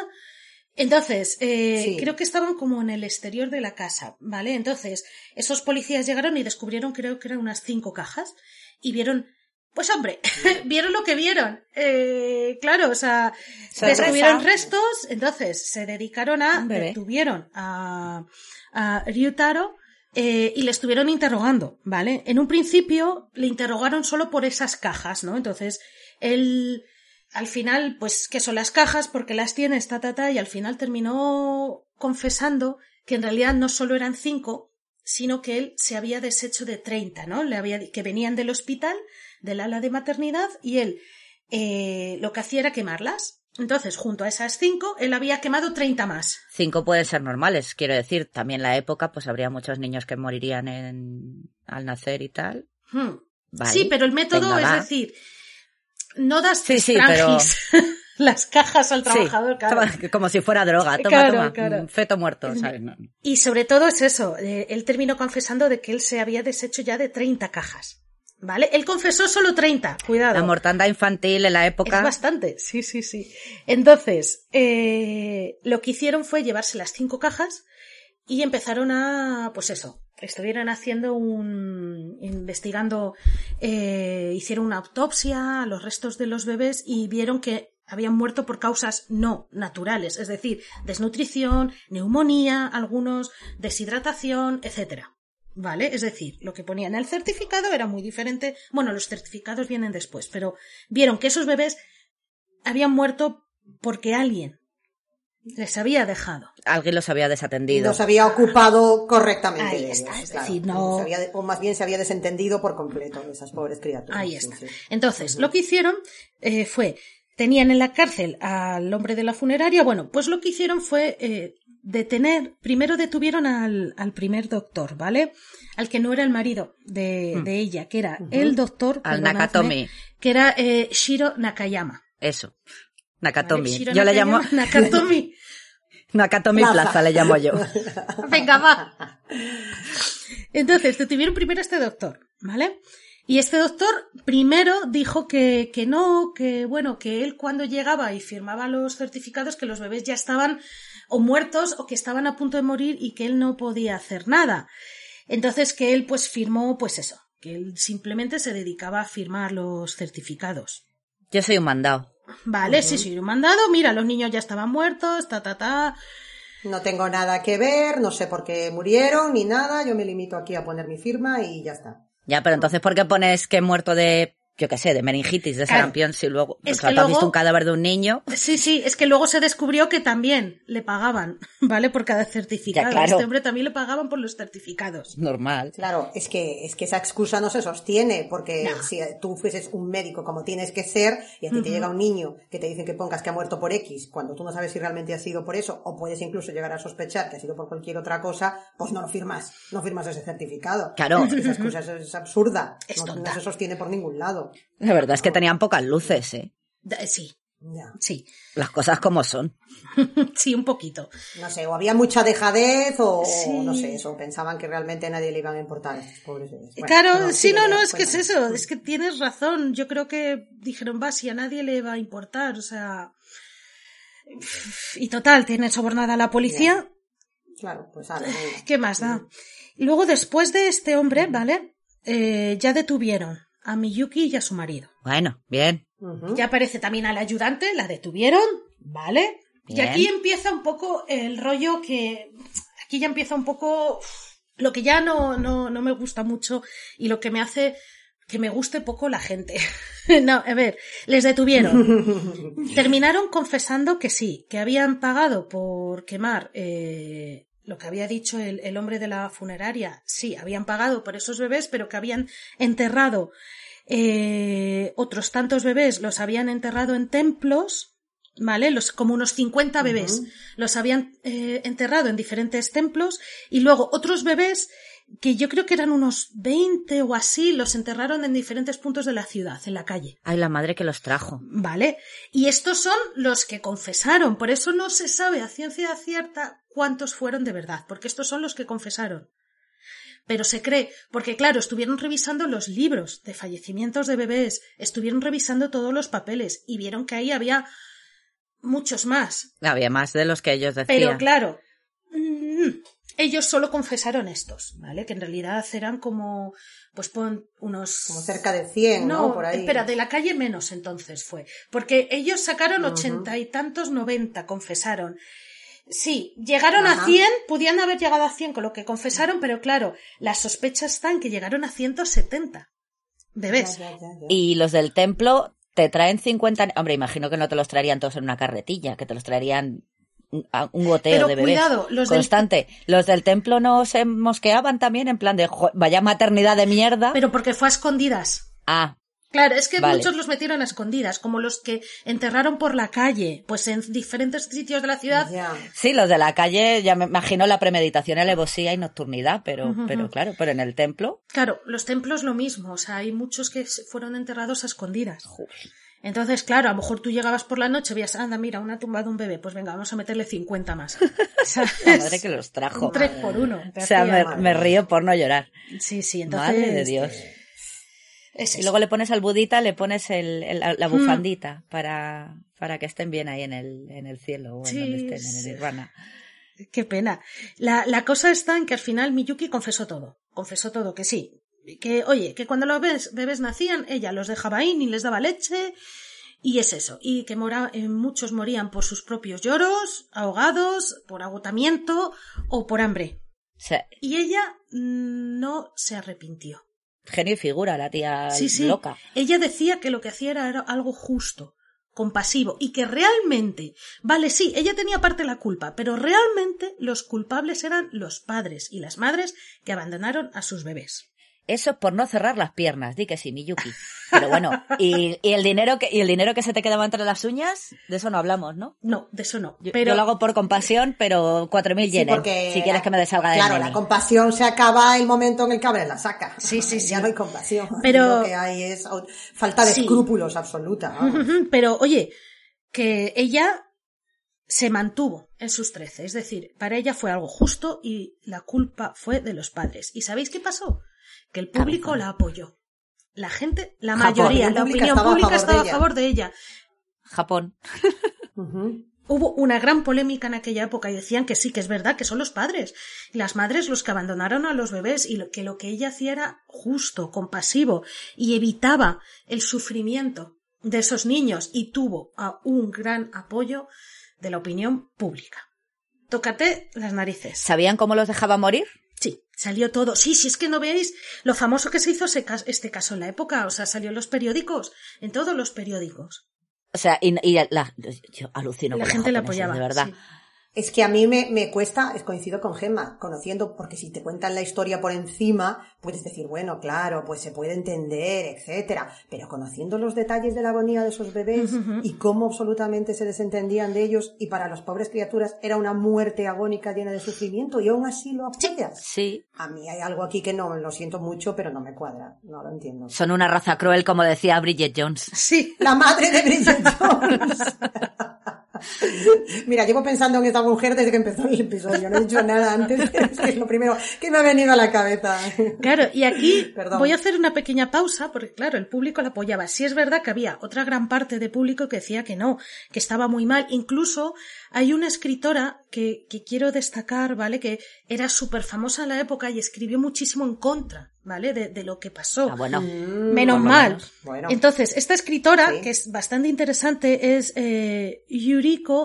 Entonces, eh, Sí. creo que estaban como en el exterior de la casa, ¿vale? Entonces, esos policías llegaron y descubrieron, creo que eran unas cinco cajas, y vieron, pues hombre, vieron lo que vieron. Eh, claro, o sea, Sorpresa. descubrieron restos, entonces se dedicaron a, detuvieron a, a Ryutaro eh, y le estuvieron interrogando, ¿vale? En un principio le interrogaron solo por esas cajas, ¿no? Entonces, él, al final, pues, ¿qué son las cajas? Porque las tienes, ta, ta, ta, y al final terminó confesando que en realidad no solo eran cinco, sino que él se había deshecho de 30, ¿no? Le había, que venían del hospital, del ala de maternidad, y él eh, lo que hacía era quemarlas. Entonces, junto a esas cinco, él había quemado 30 más. Cinco pueden ser normales, quiero decir. También la época, pues habría muchos niños que morirían en... al nacer y tal. Hmm. Vale. Sí, pero el método Venga, es decir, no das Sí, las cajas al Sí, trabajador, claro. como si fuera droga. Toma, Claro, toma. claro. Feto muerto, ¿sabes? No. Y sobre todo es eso, eh, él terminó confesando de que él se había deshecho ya de 30 cajas. ¿Vale? Él confesó solo 30, cuidado. La mortandad infantil en la época. Es bastante, sí, sí, sí. Entonces, eh, lo que hicieron fue llevarse las cinco cajas y empezaron a, pues eso, estuvieron haciendo un, investigando, eh, hicieron una autopsia a los restos de los bebés y vieron que habían muerto por causas no naturales, es decir, desnutrición, neumonía, algunos, deshidratación, etcétera. ¿Vale? Es decir, lo que ponía en el certificado era muy diferente. Bueno, los certificados vienen después, pero vieron que esos bebés habían muerto porque alguien les había dejado. Alguien los había desatendido. los había ocupado correctamente. Ahí de está, ellos, es claro. decir, no- Se había- o más bien se había desentendido por completo de esas pobres criaturas. Ahí está. sí. Entonces, lo que hicieron eh, fue, tenían en la cárcel al hombre de la funeraria, bueno, pues lo que hicieron fue, eh, detener, primero detuvieron al, al primer doctor, ¿vale? Al que no era el marido de, de ella, que era el doctor, Al Nakatomi. que era eh, Shiro Nakayama. Eso. Nakatomi. Yo le llamo Nakatomi. Nakatomi Plaza. Plaza, le llamo yo. Venga, va. Entonces, detuvieron primero a este doctor, ¿vale? Y este doctor primero dijo que, que no, que bueno, que él cuando llegaba y firmaba los certificados que los bebés ya estaban o muertos o que estaban a punto de morir y que él no podía hacer nada. Entonces que él pues firmó pues eso, que él simplemente se dedicaba a firmar los certificados. Yo soy un mandado. Vale, sí, sí, un mandado, mira, los niños ya estaban muertos, ta, ta, ta. No tengo nada que ver, no sé por qué murieron ni nada, yo me limito aquí a poner mi firma y ya está. Ya, pero entonces, ¿por qué pones que he muerto de, yo qué sé, de meningitis, de Claro. sarampión, si luego, Es o sea, que has visto un cadáver de un niño? Sí, sí, es que luego se descubrió que también le pagaban, ¿vale? Por cada certificado. Ya, claro. Este hombre también le pagaban por los certificados. Normal. Claro, es que, es que esa excusa no se sostiene, porque No. si tú fueses un médico como tienes que ser, y a ti te llega un niño que te dicen que pongas que ha muerto por X, cuando tú no sabes si realmente ha sido por eso, o puedes incluso llegar a sospechar que ha sido por cualquier otra cosa, pues no lo firmas, no firmas ese certificado. Claro. Es que esa excusa es, es absurda, Es no, se sostiene por ningún lado. La verdad es que tenían pocas luces, ¿eh? Da- Sí, Ya. sí, Las cosas como son. sí, un poquito. No sé, o había mucha dejadez, o Sí. no sé, eso, pensaban que realmente a nadie le iban a importar a pobres. Bueno, claro, sí, no, no, es que es eso, es que tienes razón. Yo creo que dijeron, va, si a nadie le va a importar, o sea. Y total, tienen sobornada a la policía. Claro, pues ahora, venga. ¿Qué más da? Luego, después de este hombre, ¿vale? Eh, ya detuvieron a Miyuki y a su marido. Bueno, bien. Ya aparece también a la ayudante, la detuvieron, ¿vale? Y aquí empieza un poco el rollo que. Aquí ya empieza un poco lo que ya no, no, no me gusta mucho y lo que me hace que me guste poco la gente. no, a ver, les detuvieron. Terminaron confesando que sí, que habían pagado por quemar eh, lo que había dicho el, el hombre de la funeraria. Sí, habían pagado por esos bebés, pero que habían enterrado eh, otros tantos bebés, los habían enterrado en templos, ¿vale? Los, como unos 50 bebés los habían eh, enterrado en diferentes templos y luego otros bebés que yo creo que eran unos 20 o así, los enterraron en diferentes puntos de la ciudad, en la calle. Ay, la madre que los trajo. ¿Vale? Y estos son los que confesaron, por eso no se sabe a ciencia cierta cuántos fueron de verdad, porque estos son los que confesaron. Pero se cree, porque claro, estuvieron revisando los libros de fallecimientos de bebés, estuvieron revisando todos los papeles y vieron que ahí había muchos más. Había más de los que ellos decían. Pero claro, mm, ellos solo confesaron estos, ¿vale? Que en realidad eran como, pues pon unos... Como cerca de 100, ¿no? No, Por ahí. espera, de la calle menos entonces fue. Porque ellos sacaron ochenta y tantos, noventa, confesaron. Sí, llegaron a Ajá. 100, podían haber llegado a 100 con lo que confesaron, pero claro, las sospechas están que llegaron a 170 bebés. Ya, ya, ya, ya. Y los del templo te traen 50... Hombre, imagino que no te los traerían todos en una carretilla, que te los traerían un, a- un goteo Pero de bebés. cuidado, los del- constante. Los del templo no se mosqueaban también en plan de "Jo, vaya maternidad de mierda. Pero porque fue a escondidas. Ah, Claro, es que Vale. muchos los metieron a escondidas, como los que enterraron por la calle, pues en diferentes sitios de la ciudad. Sí, los de la calle, ya me imagino la premeditación, alevosía y nocturnidad, pero, pero claro, pero en el templo, Claro, los templos lo mismo, o sea, hay muchos que fueron enterrados a escondidas. Entonces, claro, a lo mejor tú llegabas por la noche, veías, anda, mira, una tumba de un bebé, pues venga, vamos a meterle 50 más. ¿Sabes? la madre que los trajo. Un tres por uno. O sea, me río por no llorar. Sí, sí, entonces. Madre de Dios. Y luego le pones al budita, le pones el, el- la bufandita para, para que estén bien ahí en el, en el cielo o en Sí, donde estén, en el Nirvana. Qué pena. La, la cosa está en que al final Miyuki confesó todo. Confesó todo, que sí. Que, oye, que cuando los bebés, bebés nacían, ella los dejaba ahí, ni les daba leche. Y es eso. Y que mora- eh, muchos morían por sus propios lloros, ahogados, por agotamiento o por hambre. Y ella mm, no se arrepintió. Genio y figura, la tía Sí, sí. loca. Ella decía que lo que hacía era, era algo justo, compasivo, y que realmente, vale, sí, ella tenía parte de la culpa, pero realmente los culpables eran los padres y las madres que abandonaron a sus bebés. Eso es por no cerrar las piernas, di que sí, Miyuki. Pero bueno, y, y el dinero que, y el dinero que se te quedaba entre las uñas, de eso no hablamos, ¿no? No, de eso no. Yo, pero yo lo hago por compasión, pero 4.000 Sí, yenes, porque si quieres que me desalga de Claro, la compasión se acaba el momento en el que abres la saca. Sí, sí, sí. Ya no hay compasión. Pero- Lo que hay es falta de Sí. escrúpulos absoluta. Pero oye, que ella se mantuvo en sus trece, es decir, para ella fue algo justo y la culpa fue de los padres. ¿Y sabéis qué pasó? Que el público Cabezón. la apoyó. La gente, la Japón, mayoría, la la opinión pública estaba a favor de ella. Japón. Hubo una gran polémica en aquella época y decían que sí, que es verdad, que son los padres. Las madres los que abandonaron a los bebés y que lo que ella hacía era justo, compasivo y evitaba el sufrimiento de esos niños y tuvo a un gran apoyo de la opinión pública. Tócate las narices. ¿Sabían cómo los dejaba morir? Salió todo. Sí, sí, es que no veis lo famoso que se hizo este caso en la época. O sea, salió en los periódicos, en todos los periódicos. O sea, y, y la, yo alucino la con gente la apoyaba. de verdad. sí. Es que a mí me, me cuesta, es coincido con Gemma, conociendo, porque si te cuentan la historia por encima, puedes decir, bueno, claro, pues se puede entender, etcétera, pero conociendo los detalles de la agonía de esos bebés y cómo absolutamente se desentendían de ellos y para las pobres criaturas era una muerte agónica llena de sufrimiento y aún así lo apoyas. Sí, A mí hay algo aquí que no, lo siento mucho, pero no me cuadra, no lo entiendo. son una raza cruel, como decía Bridget Jones. Sí, La madre de Bridget Jones. Mira, llevo pensando en esta mujer desde que empezó el episodio. No he dicho nada antes, es que es lo primero que me ha venido a la cabeza. Claro, y aquí Perdón. voy a hacer una pequeña pausa porque, claro, el público la apoyaba. Sí es verdad que había otra gran parte de público que decía que no, que estaba muy mal. Incluso hay una escritora que, que quiero destacar, ¿vale? Que era súper famosa en la época y escribió muchísimo en contra, ¿vale? De, de lo que pasó. Ah, bueno. Menos por lo mal. menos. Bueno. Entonces, esta escritora, Sí. que es bastante interesante, es eh,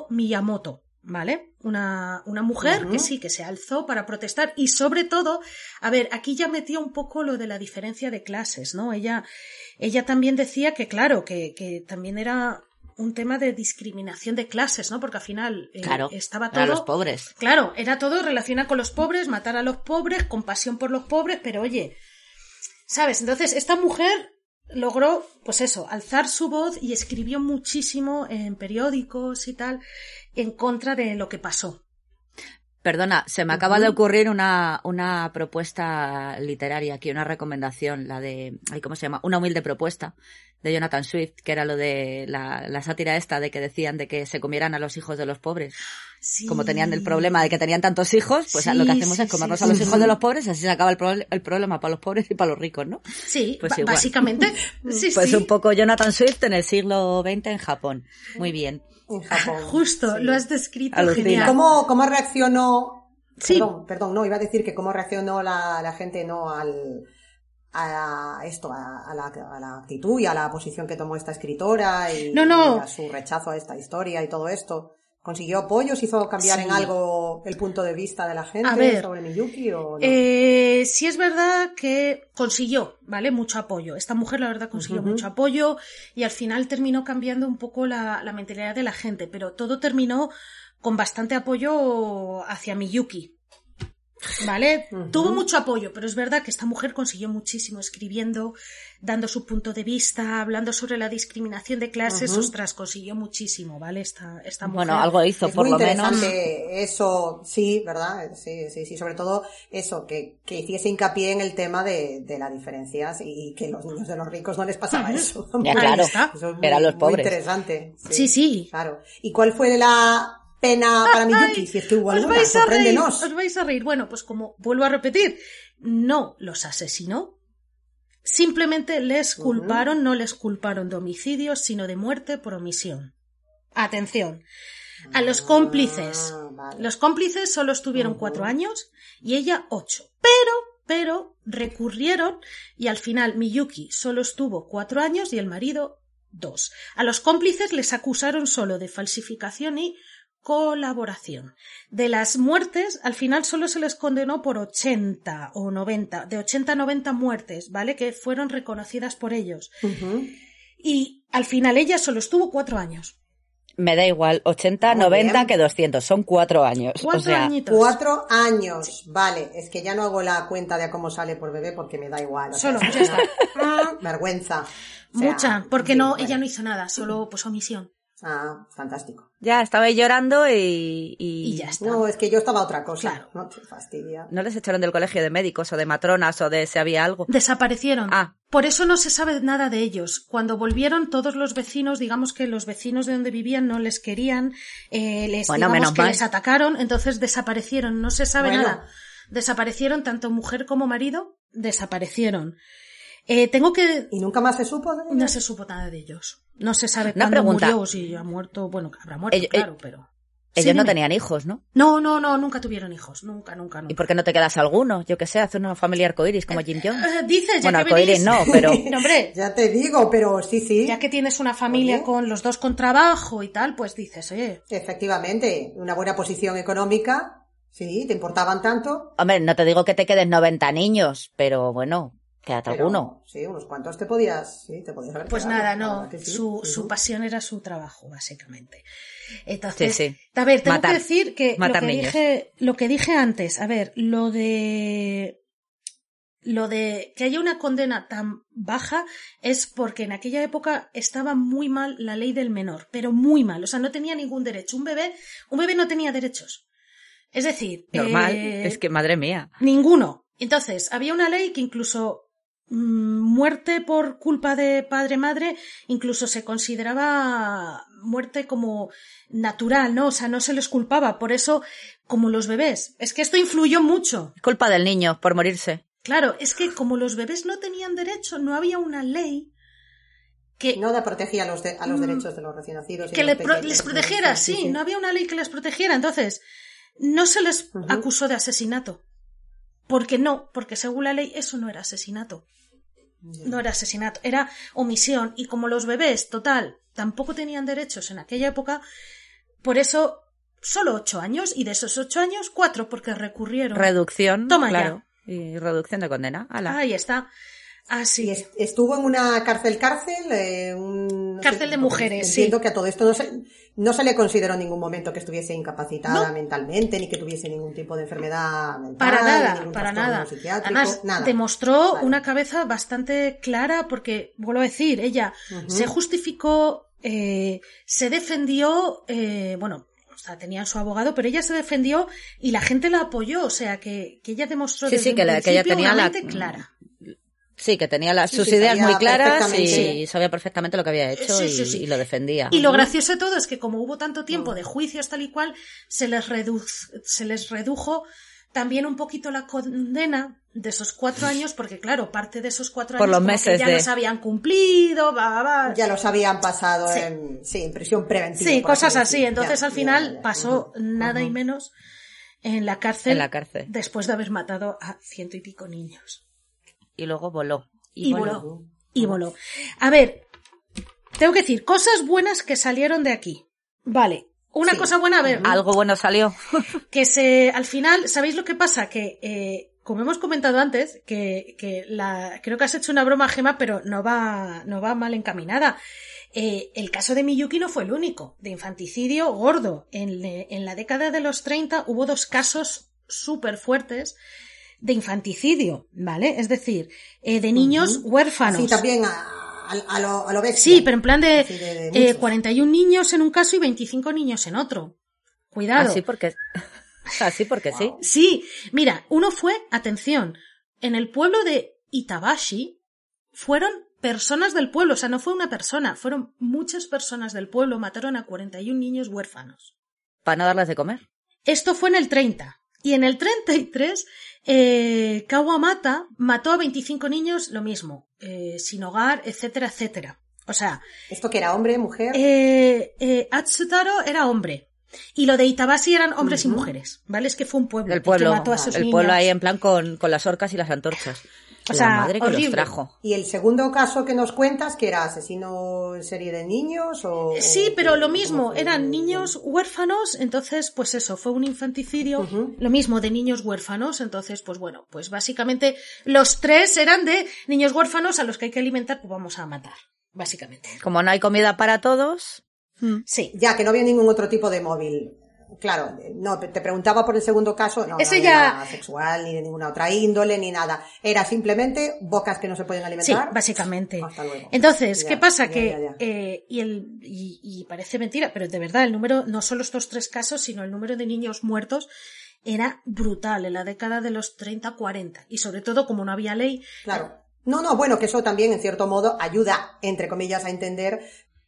Miyamoto, ¿vale? Una, una mujer que sí, que se alzó para protestar y sobre todo, a ver, aquí ya metía un poco lo de la diferencia de clases, ¿no? Ella, ella también decía que, claro, que, que también era un tema de discriminación de clases, ¿no? Porque al final eh, Claro, estaba para todo... los pobres. Claro, era todo relacionado con los pobres, matar a los pobres, compasión por los pobres, pero oye, ¿sabes? Entonces, esta mujer logró, pues eso, alzar su voz y escribió muchísimo en periódicos y tal en contra de lo que pasó. Perdona, se me acaba de ocurrir una, una propuesta literaria aquí, una recomendación, la de, ay, ¿cómo se llama? Una humilde propuesta de Jonathan Swift, que era lo de la, la sátira esta de que decían de que se comieran a los hijos de los pobres. Sí. Como tenían el problema de que tenían tantos hijos, pues Sí, lo que hacemos sí, es comernos a los hijos de los pobres, así se acaba el, pro- el problema para los pobres y para los ricos, ¿no? Sí, Pues igual. básicamente. Sí, Pues un poco Jonathan Swift en el siglo XX en Japón. Muy bien. En Japón. Justo, Sí. lo has descrito Alucina. genial. ¿Cómo, cómo reaccionó? Sí. Perdón, perdón, no, iba a decir que cómo reaccionó la, la gente no al, a esto, a, a la, a la actitud y a la posición que tomó esta escritora y, No, no. y a su rechazo a esta historia y todo esto. ¿Consiguió apoyos? ¿Hizo cambiar Sí. en algo el punto de vista de la gente A ver, sobre Miyuki o no? Eh, sí es verdad que consiguió, ¿vale? Mucho apoyo. Esta mujer, la verdad, consiguió mucho apoyo y al final terminó cambiando un poco la, la mentalidad de la gente, pero todo terminó con bastante apoyo hacia Miyuki. ¿Vale? Tuvo mucho apoyo, pero es verdad que esta mujer consiguió muchísimo escribiendo, dando su punto de vista, hablando sobre la discriminación de clases. Ujú. Ostras, consiguió muchísimo, ¿vale? Esta, esta mujer. Bueno, algo hizo, es por muy lo menos. eso, sí, ¿verdad? Sí, sí, sí, sobre todo eso, que, que hiciese hincapié en el tema de, de las diferencias y que los niños de los ricos no les pasaba eso. Ya, claro. está. Eso es muy, Eran los muy pobres. interesante. Sí, sí. Claro. ¿Y cuál fue la pena para Miyuki? Si es que hubo os vais a reír, os vais a reír. Bueno, pues como vuelvo a repetir, no los asesinó. Simplemente les culparon, no les culparon de homicidio, sino de muerte por omisión. Atención. A los cómplices. Ah, vale. Los cómplices solo estuvieron cuatro años y ella ocho. Pero, pero recurrieron y al final Miyuki solo estuvo cuatro años y el marido dos. A los cómplices les acusaron solo de falsificación y colaboración. De las muertes, al final solo se les condenó por 80 o 90, de 80 a 90 muertes, ¿vale? Que fueron reconocidas por ellos. Y al final ella solo estuvo cuatro años. Me da igual, 80, Muy 90 bien. que 200. Son cuatro años. Cuatro o sea, añitos. Cuatro años. Vale, es que ya no hago la cuenta de cómo sale por bebé porque me da igual. o sea, Solo, es ya está. una Vergüenza. O sea, Mucha, porque sí, no, vale. ella no hizo nada, solo pues omisión. Ah, fantástico. Ya estaba ahí llorando y, y... Y ya está. No, es que yo estaba otra cosa. Claro. No te fastidia. ¿No les echaron del colegio de médicos o de matronas o de si había algo? Desaparecieron. Ah. Por eso no se sabe nada de ellos. Cuando volvieron todos los vecinos, digamos que los vecinos de donde vivían no les querían, eh, les, Bueno, digamos menos que mal. les atacaron, entonces desaparecieron. No se sabe Bueno. nada. Desaparecieron tanto mujer como marido, desaparecieron. Eh, tengo que ¿Y nunca más se supo de ella? no se supo nada de ellos. No se sabe Una cuándo pregunta. murió, si ha muerto, bueno, habrá muerto, Ellos- claro, pero. Ellos Sí, no dime. tenían hijos, ¿no? No, no, no, nunca tuvieron hijos, nunca, nunca, ¿Y nunca. por qué no te quedas alguno? Yo qué sé, hacer una familia arcoíris como Jim Jones. Eh, dices, ya Bueno, que venís- arcoíris no, pero... No, hombre, Ya te digo, pero sí, sí. ya que tienes una familia Oye. con los dos con trabajo y tal, pues dices, oye, Efectivamente, una buena posición económica. Sí, te importaban tanto. Hombre, no te digo que te queden 90 niños, pero bueno, quédate pero, alguno. Sí, unos cuantos te podías, sí, te podías haber pues quedado, nada, la no, sí. su, pasión era su trabajo, básicamente. Entonces, Sí, sí. a ver, tengo Matar. que decir que, lo que niños. dije, lo que dije antes, a ver, lo de lo de que haya una condena tan baja es porque en aquella época estaba muy mal la ley del menor, pero muy mal, o sea, no tenía ningún derecho. Un bebé, un bebé no tenía derechos. Es decir, Normal, eh, es que madre mía. Ninguno. Entonces, había una ley que incluso muerte por culpa de padre-madre, incluso se consideraba muerte como natural, ¿no? O sea, no se les culpaba. Por eso, como los bebés. Es que esto influyó mucho. Culpa del niño por morirse. Claro, es que como los bebés no tenían derecho, no había una ley que, No da protegía a los, de- a los Mm. derechos de los recién nacidos. que le pro- les sí, protegiera, sí, no había una ley que les protegiera. Entonces, no se les acusó de asesinato. Porque no, porque según la ley eso no era asesinato. No era asesinato, era omisión. Y como los bebés, total, tampoco tenían derechos en aquella época, por eso solo ocho años, y de esos ocho años, cuatro, porque recurrieron. Reducción, Toma ya. Y reducción de condena. Ala. Ahí está. Así. Y es- estuvo en una cárcel cárcel, eh, un- no Cárcel de mujeres, sí. Entiendo que a todo esto no se, no se le consideró en ningún momento que estuviese incapacitada No. mentalmente, ni que tuviese ningún tipo de enfermedad mental. Para nada, para nada. psiquiátrico, Además, nada. demostró Vale. una cabeza bastante clara porque, vuelvo a decir, ella se justificó, eh, se defendió, eh, bueno, o sea, tenía su abogado, pero ella se defendió y la gente la apoyó, o sea, que, que ella demostró Sí, desde sí, que la- que ella tenía la- mente clara. Sí, que tenía las, Sí, sus sí, ideas muy claras y sabía perfectamente lo que había hecho Sí, y, sí, sí. y lo defendía. Y lo gracioso de todo es que como hubo tanto tiempo de juicios tal y cual, se les, redu- se les redujo también un poquito la condena de esos cuatro años, porque claro, parte de esos cuatro Por años los como meses que ya de- no se habían cumplido, va, va, va. Ya los habían pasado Sí. en, sí, en prisión preventiva. Sí, cosas decir. así. Entonces Ya, al final ya, ya. pasó nada y menos en la cárcel. En la cárcel. Después de haber matado a ciento y pico niños. Y luego voló. Y, voló. Y voló. A ver, tengo que decir, cosas buenas que salieron de aquí. Vale. Una Sí. cosa buena, a ver, Algo bueno salió. que se, al final, ¿sabéis lo que pasa? Que, eh, como hemos comentado antes, que, que la, creo que has hecho una broma, Gema, pero no va, no va mal encaminada. Eh, el caso de Miyuki no fue el único, de infanticidio gordo. En, le- en la década de los 30 hubo dos casos súper fuertes de infanticidio, ¿vale? Es decir, eh, de niños huérfanos. Sí, también a, a, a lo, a lo bestia. Sí, pero en plan de, Sí, de- de eh, muchos. 41 niños en un caso y 25 niños en otro. Cuidado. Así porque, así porque sí. Sí, mira, uno fue, atención, en el pueblo de Itabashi fueron personas del pueblo, o sea, no fue una persona, fueron muchas personas del pueblo, mataron a 41 niños huérfanos. Para no darles de comer. Esto fue en el 30. Y en el 33, eh, Kawamata mató a 25 niños, lo mismo, eh, sin hogar, etcétera, etcétera. O sea, Esto que era hombre, mujer. eh, eh, Atsutaro era hombre. Y lo de Itabashi eran hombres y mujeres, ¿vale? Es que fue un pueblo. El el pueblo, que mató a esos el niños. pueblo ahí en plan con, con las orcas y las antorchas. O La sea, madre que los trajo. Y el segundo caso que nos cuentas, que era asesino en serie de niños o... Sí, pero lo ¿cómo mismo, eran niños huérfanos, entonces, pues eso, fue un infanticidio, lo mismo de niños huérfanos, entonces, pues bueno, pues básicamente los tres eran de niños huérfanos a los que hay que alimentar, pues vamos a matar, básicamente. Como no hay comida para todos, Sí. Ya que no había ningún otro tipo de móvil. Claro, no, te preguntaba por el segundo caso, no, no ya- nada sexual, ni de ninguna otra índole, ni nada. Era simplemente bocas que no se pueden Sí, alimentar. básicamente. Hasta luego. Entonces, Ya, ¿qué pasa? ya, que ya. eh, y, el, y, y parece mentira, pero de verdad el número, no solo estos tres casos, sino el número de niños muertos era brutal en la década de los 30-40. Y sobre todo, como no había ley, Claro. No, no, bueno, que eso también, en cierto modo, ayuda, entre comillas, a entender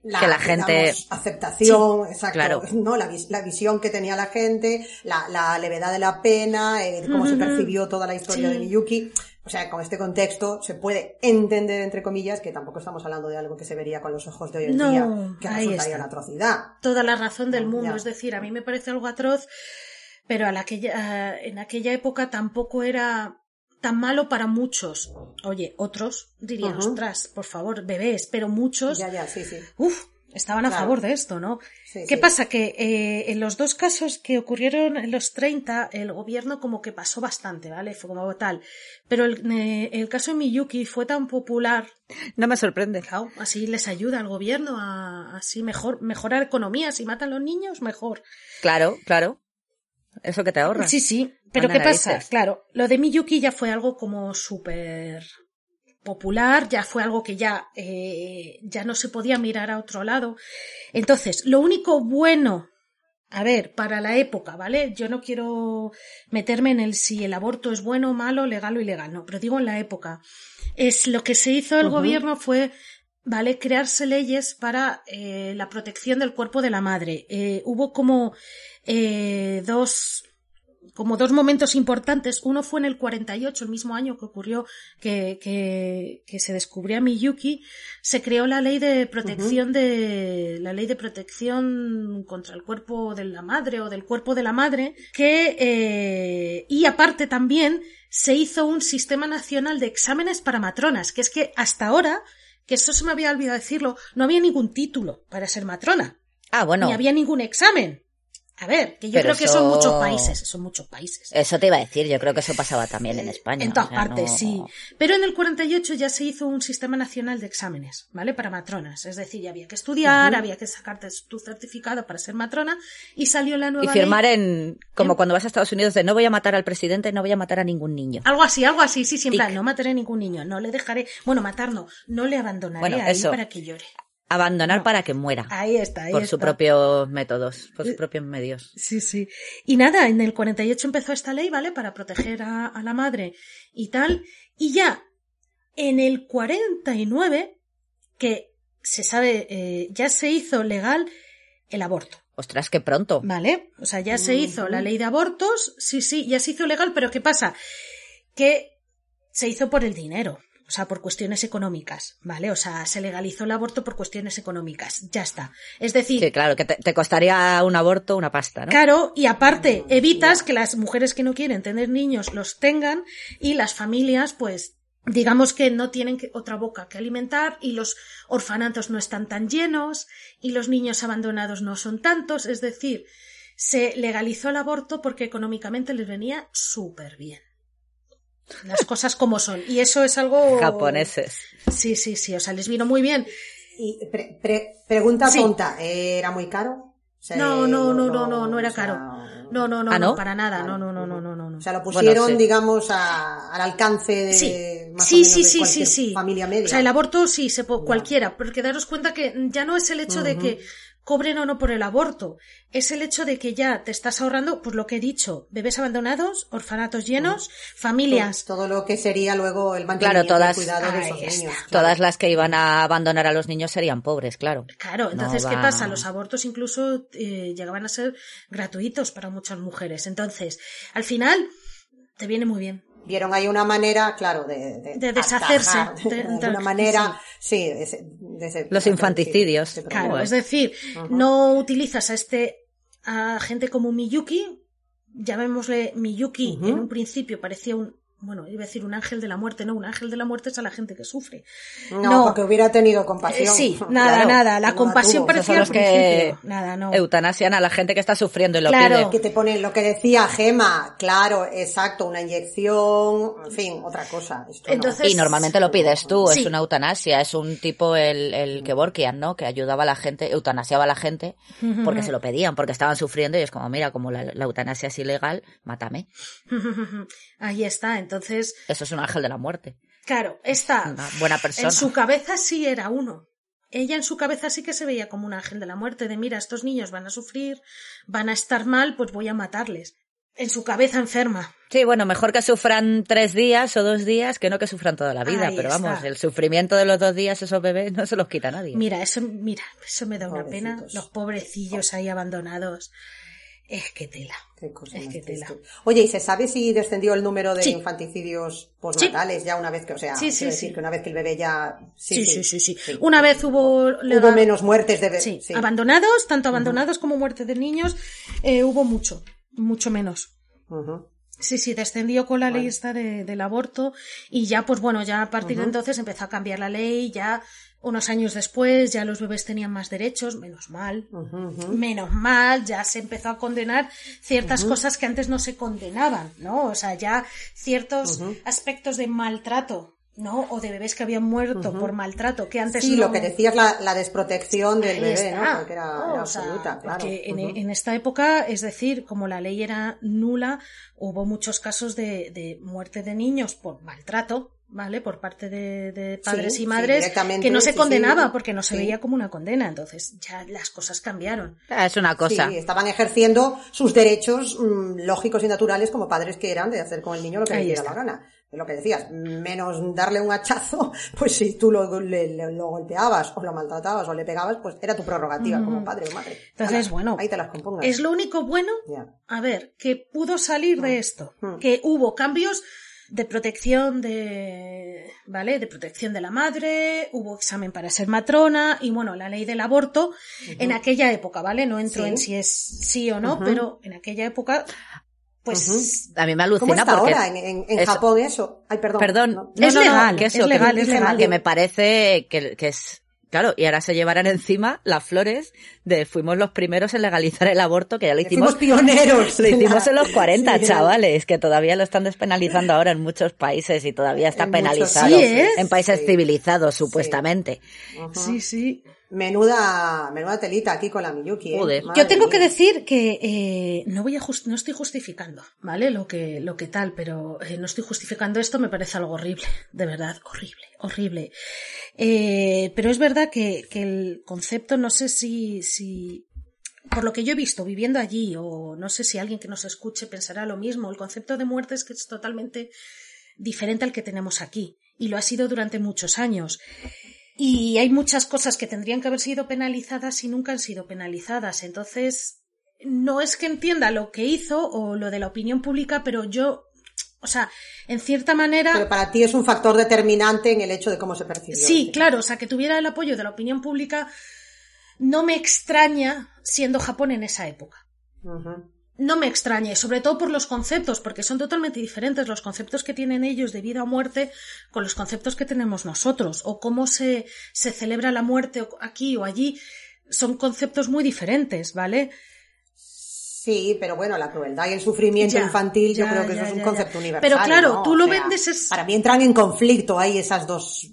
la, Que la gente- digamos, aceptación, exacto, claro. ¿no? La, vis- la visión que tenía la gente, la, la levedad de la pena, eh, cómo se percibió toda la historia Sí. de Miyuki. O sea, con este contexto se puede entender, entre comillas, que tampoco estamos hablando de algo que se vería con los ojos de hoy en No, día, que resultaría una atrocidad. toda la razón del mundo. Ya. Es decir, a mí me parece algo atroz, pero a la que, a- en aquella época tampoco era tan malo para muchos. Oye, otros dirían, Ujú. ostras, por favor, bebés, pero muchos, Ya, ya, sí, sí. uff, estaban a favor de esto, ¿no? Sí, ¿Qué sí. pasa? Que eh, en los dos casos que ocurrieron en los 30, el gobierno como que pasó bastante, ¿vale? Fue como tal. Pero el, eh, el caso de Miyuki fue tan popular No me sorprende. Claro, así les ayuda al gobierno a así mejor mejorar economía. Si matan los niños, mejor. Claro, claro. Eso que te ahorra. Sí, sí. Pero ¿qué pasa? Claro, lo de Miyuki ya fue algo como súper popular, ya fue algo que ya, eh, ya no se podía mirar a otro lado. Entonces, lo único bueno, a ver, para la época, ¿vale? Yo no quiero meterme en el si el aborto es bueno, malo, legal o ilegal, no, pero digo en la época. Es lo que se hizo el gobierno fue ¿vale? Crearse leyes para eh, la protección del cuerpo de la madre. Eh, hubo como eh, dos como dos momentos importantes. Uno fue en el 48, el mismo año que ocurrió que, que, que se descubrió a Miyuki, se creó la ley de protección de la ley de protección contra el cuerpo de la madre o del cuerpo de la madre, que eh, y aparte también se hizo un sistema nacional de exámenes para matronas, que es que hasta ahora, que eso se me había olvidado decirlo, no había ningún título para ser matrona, Ah, bueno. ni había ningún examen. A ver, que yo Pero creo que son eso- muchos países, son muchos países. Eso te iba a decir, yo creo que eso pasaba también en España. En todas o sea, partes, no- sí. Pero en el 48 ya se hizo un sistema nacional de exámenes, ¿vale? Para matronas. Es decir, ya había que estudiar, había que sacarte tu certificado para ser matrona y salió la Y nueva firmar ley. en, como cuando vas a Estados Unidos, de no voy a matar al presidente, no voy a matar a ningún niño. Algo así, algo así, sí, sí, en Tic. plan, no mataré a ningún niño, no le dejaré, bueno, matar no, no le abandonaré Bueno, ahí eso. para que llore. Abandonar No. para que muera. Ahí está, ahí por está. sus propios métodos, por sus propios medios. Sí, sí. Y nada, en el 48 empezó esta ley, ¿vale? Para proteger a, a la madre y tal. Y ya en el 49, que se sabe, eh, ya se hizo legal el aborto. Ostras, qué pronto. ¿Vale? O sea, ya se hizo la ley de abortos, sí, sí, ya se hizo legal, pero ¿qué pasa? Que se hizo por el dinero, o sea, por cuestiones económicas, ¿vale? O sea, se legalizó el aborto por cuestiones económicas, ya está. Es decir, Sí, claro, que te, te costaría un aborto una pasta, ¿no? Claro, y aparte, evitas que las mujeres que no quieren tener niños los tengan y las familias, pues, digamos que no tienen que- otra boca que alimentar y los orfanatos no están tan llenos y los niños abandonados no son tantos. Es decir, se legalizó el aborto porque económicamente les venía súper bien. Las cosas como son. Y eso es algo... Japoneses. Sí, sí, sí. O sea, les vino muy bien. Y pre- pre- pregunta Sí. tonta, ¿eh, ¿era muy caro? O sea, No, no, no, no, no, no era o sea, caro. No, no, no, ¿Ah, no, no? para nada. No, no, no, no, no, no. O sea, lo Bueno, pusieron, sí. digamos, a- al alcance de Sí, más o sí, menos sí, de sí, sí, sí. familia media. O sea, el aborto sí, se po- cualquiera, porque daros cuenta que ya no es el hecho de que cobren o no por el aborto, es el hecho de que ya te estás ahorrando, pues lo que he dicho, bebés abandonados, orfanatos llenos, familias. Todo lo que sería luego el Claro, mantenimiento todas- y cuidado de esos niños. claro. Todas las que iban a abandonar a los niños serían pobres, claro. Claro, entonces, No ¿qué pasa? Los abortos incluso eh, llegaban a ser gratuitos para muchas mujeres. Entonces, al final, te viene muy bien. Vieron ahí una manera, claro, de, De deshacerse, atajar, de- de, de- alguna manera, sí, de ese- de ese- Los sí, infanticidios. sí, Claro, es decir, no utilizas a este a gente como Miyuki, llamémosle Miyuki, Ujú. en un principio parecía un bueno, iba a decir un ángel de la muerte, no, un ángel de la muerte es a la gente que sufre. No, porque hubiera tenido compasión. Eh, sí, nada, Claro, nada, la que no compasión tuvo. parecía los que. Nada, no. eutanasian a la gente que está sufriendo y lo Claro. pide. Que te ponen lo que decía Gema, claro, exacto, una inyección, en fin, otra cosa. Esto no. Entonces- Y normalmente lo pides tú, Sí. es una eutanasia, es un tipo el, el Kevorkian, ¿no? Que ayudaba a la gente, eutanasiaba a la gente porque se lo pedían, porque estaban sufriendo y es como, mira, como la, la eutanasia es ilegal, mátame. Ahí está, entonces, Eso es un ángel de la muerte. claro, esta Una buena persona. en su cabeza sí era uno. Ella en su cabeza sí que se veía como un ángel de la muerte, de mira, estos niños van a sufrir, van a estar mal, pues voy a matarles. En su cabeza enferma. Sí, bueno, mejor que sufran tres días o dos días que no que sufran toda la vida. Ahí pero vamos, está. el sufrimiento de los dos días esos bebés no se los quita nadie. Mira, eso, mira, eso me da una pena. Los pobrecillos ahí abandonados. Es que tela. Qué cosa Es que tela. Oye, ¿y se sabe si descendió el número de Sí. infanticidios postnatales ya una vez que, o sea, Sí, sí, quiero decir sí. que una vez que el bebé ya... Sí, sí, sí, sí. Una vez hubo... Hubo menos muertes de bebés. Sí, sí. abandonados, tanto abandonados como muerte de niños, eh, hubo mucho, mucho menos. Sí, sí, descendió con la ley esta de- del aborto y ya, pues bueno, ya a partir de entonces empezó a cambiar la ley, ya unos años después ya los bebés tenían más derechos, menos mal, menos mal, ya se empezó a condenar ciertas cosas que antes no se condenaban, ¿no? O sea, ya ciertos aspectos de maltrato, ¿no? O de bebés que habían muerto por maltrato, que antes Sí, no... lo que decías, la, la desprotección del Ahí bebé, está. ¿no? Porque era, sea, absoluta, claro. porque en, en esta época, es decir, como la ley era nula, hubo muchos casos de, de muerte de niños por maltrato, ¿vale? Por parte de, de padres Sí, y madres, que no se sí, condenaba sí. porque no se Sí. veía como una condena. Entonces, ya las cosas cambiaron. Ah, Es una cosa. Sí, estaban ejerciendo sus derechos mm, lógicos y naturales como padres que eran de hacer con el niño lo que le diera la gana. Es lo que decías, menos darle un hachazo, pues si tú lo, le- le- lo golpeabas o lo maltratabas o le pegabas, pues era tu prerrogativa como padre o madre. Entonces, Ala, bueno, Ahí te las compongas. Es lo único bueno, a ver, que pudo salir de esto, Mm. que hubo cambios de protección de, ¿vale? De protección de la madre, hubo examen para ser matrona y bueno, la ley del aborto en aquella época, ¿vale? No entro Sí. en si es sí o no, pero en aquella época, pues A mí me ¿Cómo alucina está porque... ahora en, en- en es- Japón eso? Ay, perdón. Perdón, no. Es no, no, no, legal, que es eso, que- legal, es legal. Que me parece que, que es... Claro, y ahora se llevarán encima las flores de fuimos los primeros en legalizar el aborto, que ya lo hicimos, Fuimos pioneros. lo hicimos en los 40, Sí, chavales, que todavía lo están despenalizando ahora en muchos países y todavía está En muchos, penalizado sí, ¿eh? en países Sí. civilizados, supuestamente. sí, sí. Menuda, menuda telita aquí con la Miyuki. ¿eh? Joder. Yo tengo que decir que eh, no voy a jus- no estoy justificando, ¿vale? Lo que lo que tal, pero eh, no estoy justificando esto, me parece algo horrible, de verdad, horrible, horrible. Eh, pero es verdad que, el concepto, no sé si si por lo que yo he visto viviendo allí o no sé si alguien que nos escuche pensará lo mismo, el concepto de muerte es que es totalmente diferente al que tenemos aquí y lo ha sido durante muchos años. Y hay muchas cosas que tendrían que haber sido penalizadas y nunca han sido penalizadas. Entonces, no es que entienda lo que hizo o lo de la opinión pública, pero yo, o sea, en cierta manera, Pero para ti es un factor determinante en el hecho de cómo se percibió. sí, claro, o sea, que tuviera el apoyo de la opinión pública no me extraña siendo Japón en esa época. No me extraña, y sobre todo por los conceptos, porque son totalmente diferentes los conceptos que tienen ellos de vida o muerte con los conceptos que tenemos nosotros, o cómo se, se celebra la muerte aquí o allí. Son conceptos muy diferentes, ¿vale? Sí, pero bueno, la crueldad y el sufrimiento Ya, infantil, yo creo que ya, eso es un concepto universal. Pero claro, ¿no? tú O lo sea, vendes es- Para mí entran en conflicto ahí esas dos,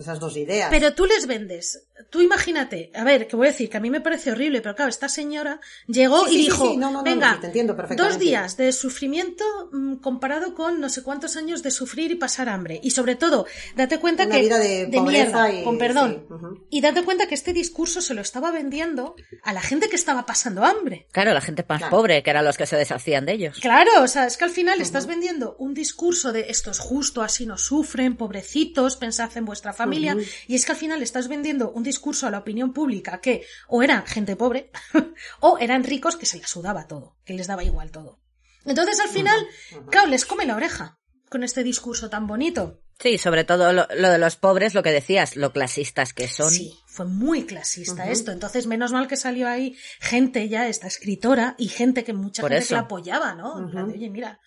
esas dos ideas. Pero tú les vendes. Tú imagínate, a ver, que voy a decir que a mí me parece horrible, pero claro, esta señora llegó Sí, y sí, dijo, sí, no, no, no, venga, sí, te entiendo perfectamente. dos días de sufrimiento mm, comparado con no sé cuántos años de sufrir y pasar hambre. Y sobre todo, date cuenta Una que vida de mierda, y- con perdón. Y date cuenta que este discurso se lo estaba vendiendo a la gente que estaba pasando hambre. Claro, la gente más Claro. pobre, que eran los que se deshacían de ellos. Claro, o sea, es que al final estás vendiendo un discurso de esto es justo, así no sufren, pobrecitos, pensad en vuestra familia, y es que al final estás vendiendo un discurso a la opinión pública que o eran gente pobre o eran ricos que se les sudaba todo, que les daba igual todo. Entonces al final, claro, les come la oreja con este discurso tan bonito. Sí, sobre todo lo, lo de los pobres, lo que decías, lo clasistas que son. Sí, fue muy clasista esto. Entonces, menos mal que salió ahí gente ya, esta escritora, y gente que mucha Por gente que la apoyaba, ¿no? En plan de, oye, mira.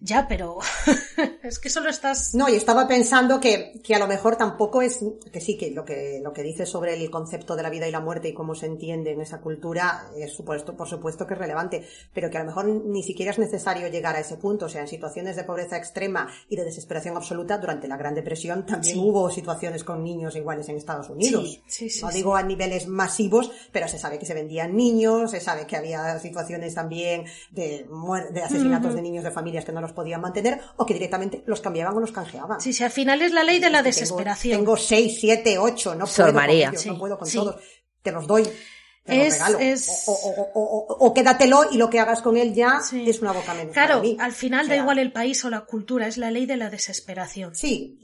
Ya, pero es que solo estás... No, y estaba pensando que, que a lo mejor tampoco es, que sí, que lo que, lo que dice sobre el concepto de la vida y la muerte y cómo se entiende en esa cultura es supuesto, por supuesto que es relevante, pero que a lo mejor ni siquiera es necesario llegar a ese punto. O sea, en situaciones de pobreza extrema y de desesperación absoluta, durante la Gran Depresión también Sí. hubo situaciones con niños iguales en Estados Unidos. Sí, sí, sí, no digo a niveles masivos, pero se sabe que se vendían niños, se sabe que había situaciones también de asesinatos de niños de familias que no los podían mantener o que directamente los cambiaban o los canjeaban. Sí, sí, al final es la ley de la Tengo- desesperación. Tengo, seis, siete, ocho, no Sor puedo María. con ellos, Sí, no puedo con sí. todos. Te los doy. Te Es- los regalo. es- O, o- o- o- o- o quédatelo y lo que hagas con él ya Sí. es una boca menos. Claro, mí. al final O da igual el país o la cultura, es la ley de la desesperación. Sí,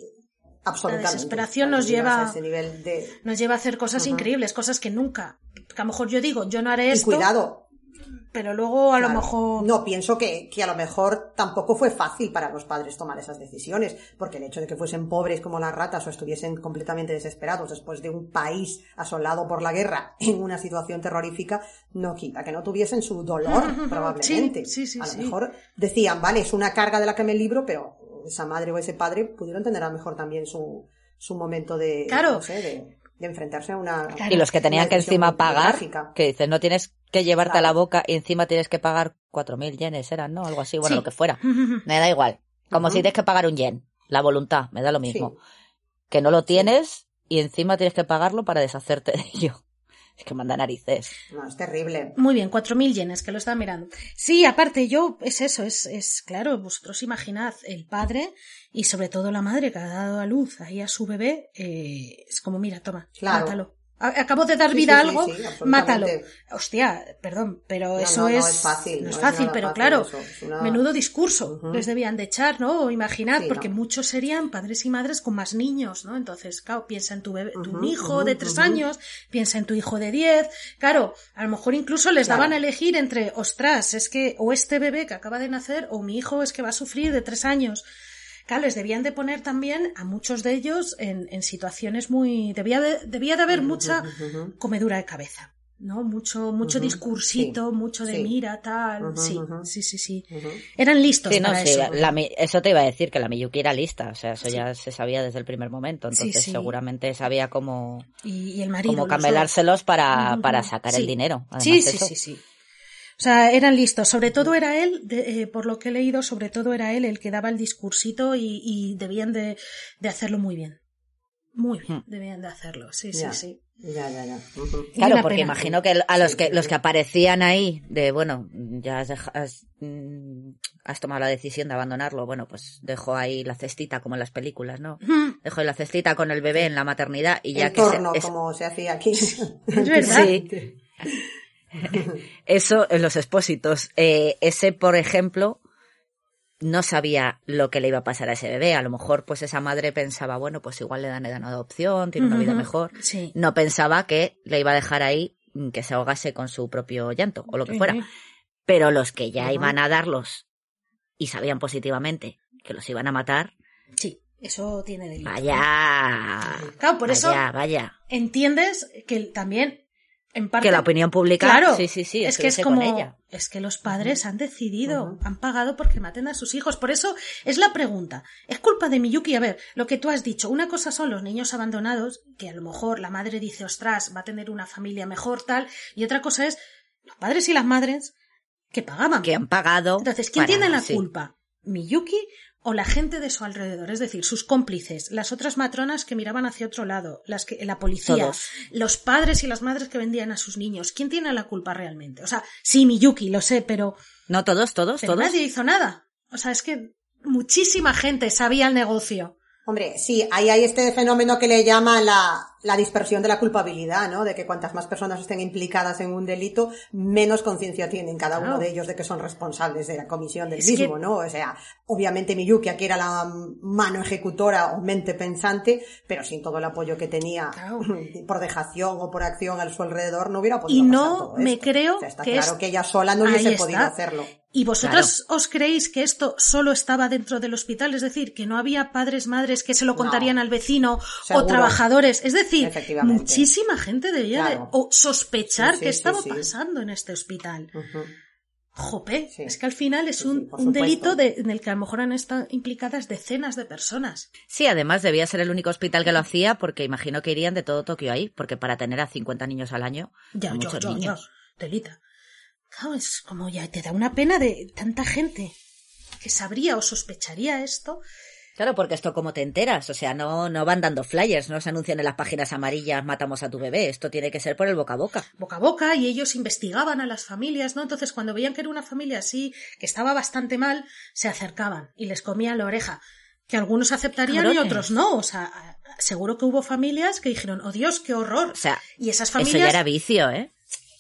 absolutamente. La desesperación nos lleva- a ese nivel de... Nos lleva a hacer cosas increíbles, cosas que nunca. Que a lo mejor yo digo, yo no haré Y esto, cuidado, pero luego a lo mejor. No, pienso que, que a lo mejor tampoco fue fácil para los padres tomar esas decisiones, porque el hecho de que fuesen pobres como las ratas o estuviesen completamente desesperados después de un país asolado por la guerra en una situación terrorífica, no quita que no tuviesen su dolor, probablemente. Sí, sí, sí, a lo mejor decían, vale, es una carga de la que me libro, pero esa madre o ese padre pudieron tener a lo mejor también su, su momento de, Claro. no sé, de, de enfrentarse a una... Claro. Y los que tenían que encima pagar, que dicen, no tienes que llevarte a la boca y encima tienes que pagar 4.000 yenes, eran, ¿no? Algo así, bueno, Sí. lo que fuera. Me da igual. Como si tienes que pagar un yen. La voluntad, me da lo mismo. Que no lo tienes y encima tienes que pagarlo para deshacerte de ello. Es que manda narices. No, es terrible. Muy bien, cuatro mil yenes, que lo estaba mirando. Sí, aparte, yo, es eso, es, es claro, vosotros imaginad el padre y sobre todo la madre que ha dado a luz ahí a su bebé, eh, es como, mira, toma, Claro. mátalo. Acabo de dar Sí, vida sí, a algo, sí, mátalo. Hostia, perdón, pero No, eso no, no es, es fácil, no es fácil, pero fácil claro, eso, es una- menudo discurso les debían de echar, ¿no? O imaginad, porque muchos serían padres y madres con más niños, ¿no? Entonces, claro, piensa en tu bebé, tu hijo de tres años, piensa en tu hijo de diez, claro, a lo mejor incluso les Claro. daban a elegir entre, ostras, es que o este bebé que acaba de nacer o mi hijo es que va a sufrir de tres años. Claro, les debían de poner también a muchos de ellos en, en situaciones muy... Debía de, debía de haber mucha comedura de cabeza, ¿no? Mucho, mucho discursito, sí, mucho de sí. mira, tal. Sí, sí, sí, sí. Eran listos Sí, no, para sí, eso. la Mi- eso te iba a decir, que la Miyuki era lista, o sea, eso Sí. ya se sabía desde el primer momento, entonces sí. seguramente sabía cómo, Y, y el marido. cómo camelárselos para, para sacar Sí. el dinero. Además, Sí, sí, eso. sí, sí. O sea, eran listos. Sobre todo era él, de- eh, por lo que he leído, sobre todo era él el que daba el discursito y, y debían de, de hacerlo muy bien. Muy bien, Hmm. debían de hacerlo. Sí, Ya. sí, sí. Ya, ya, ya. Claro, porque pena. imagino que a los que los que aparecían ahí de bueno, ya has, mm, has tomado la decisión de abandonarlo, bueno, pues dejo ahí la cestita como en las películas, ¿no? Dejo ahí la cestita con el bebé en la maternidad y ya El que se- torno, es- como se hacía aquí. Es verdad. Sí. Eso en los expósitos. Eh, ese, por ejemplo, no sabía lo que le iba a pasar a ese bebé. A lo mejor, pues esa madre pensaba, bueno, pues igual le dan en adopción, tiene una vida mejor. Sí. No pensaba que le iba a dejar ahí mm, que se ahogase con su propio llanto o lo que fuera. Pero los que ya iban a darlos y sabían positivamente que los iban a matar, Sí, eso tiene delito. vaya. Claro, por eso Vaya, vaya. entiendes que también, en parte. Que la opinión pública. Claro, sí, sí, sí. es que es como, ella. es que los padres han decidido, han pagado porque maten a sus hijos. Por eso es la pregunta. ¿Es culpa de Miyuki? A ver, lo que tú has dicho, una cosa son los niños abandonados, que a lo mejor la madre dice, ostras, va a tener una familia mejor, tal, y otra cosa es los padres y las madres que pagaban. Que han pagado. Entonces, ¿quién para- tiene la sí. culpa? ¿Miyuki o la gente de su alrededor? Es decir, sus cómplices, las otras matronas que miraban hacia otro lado, las que, la policía, Todos. los padres y las madres que vendían a sus niños. ¿Quién tiene la culpa realmente? O sea, sí, Miyuki, lo sé, pero, No, todos, todos, pero todos. nadie hizo nada. O sea, es que muchísima gente sabía el negocio. Hombre, sí, ahí hay este fenómeno que le llaman la, la dispersión de la culpabilidad, ¿no? De que cuantas más personas estén implicadas en un delito, menos conciencia tienen cada uno de ellos de que son responsables de la comisión del Es mismo, que- ¿no? O sea, obviamente Miyuki aquí era la mano ejecutora o mente pensante, pero sin todo el apoyo que tenía por dejación o por acción a su alrededor, no hubiera podido Y pasar no todo me esto. creo O sea, está que claro es- que ella sola no hubiese podido hacerlo. ¿Y vosotros os creéis que esto solo estaba dentro del hospital? Es decir, que no había padres, madres que se lo contarían al vecino o trabajadores. Es decir, Efectivamente. muchísima gente debía Claro. de o sospechar Sí, sí, que sí, estaba sí. pasando en este hospital. Ujú. Jope, Sí. es que al final es Sí, un, un delito de- en el que a lo mejor han estado implicadas decenas de personas. Sí, además debía ser el único hospital que lo hacía porque imagino que irían de todo Tokio ahí, porque para tener a 50 niños al año, Ya, muchos niños. Delita. Claro, es como ya te da una pena de tanta gente que sabría o sospecharía esto. Claro, porque esto como te enteras, o sea, no, no van dando flyers, no se anuncian en las páginas amarillas, matamos a tu bebé, esto tiene que ser por el boca a boca. boca a boca y ellos investigaban a las familias, ¿no? Entonces, cuando veían que era una familia así, que estaba bastante mal, se acercaban y les comían la oreja. Que algunos aceptarían y otros no. O sea, seguro que hubo familias que dijeron, oh Dios, qué horror. O sea, y esas eso ya familias. era vicio, ¿eh?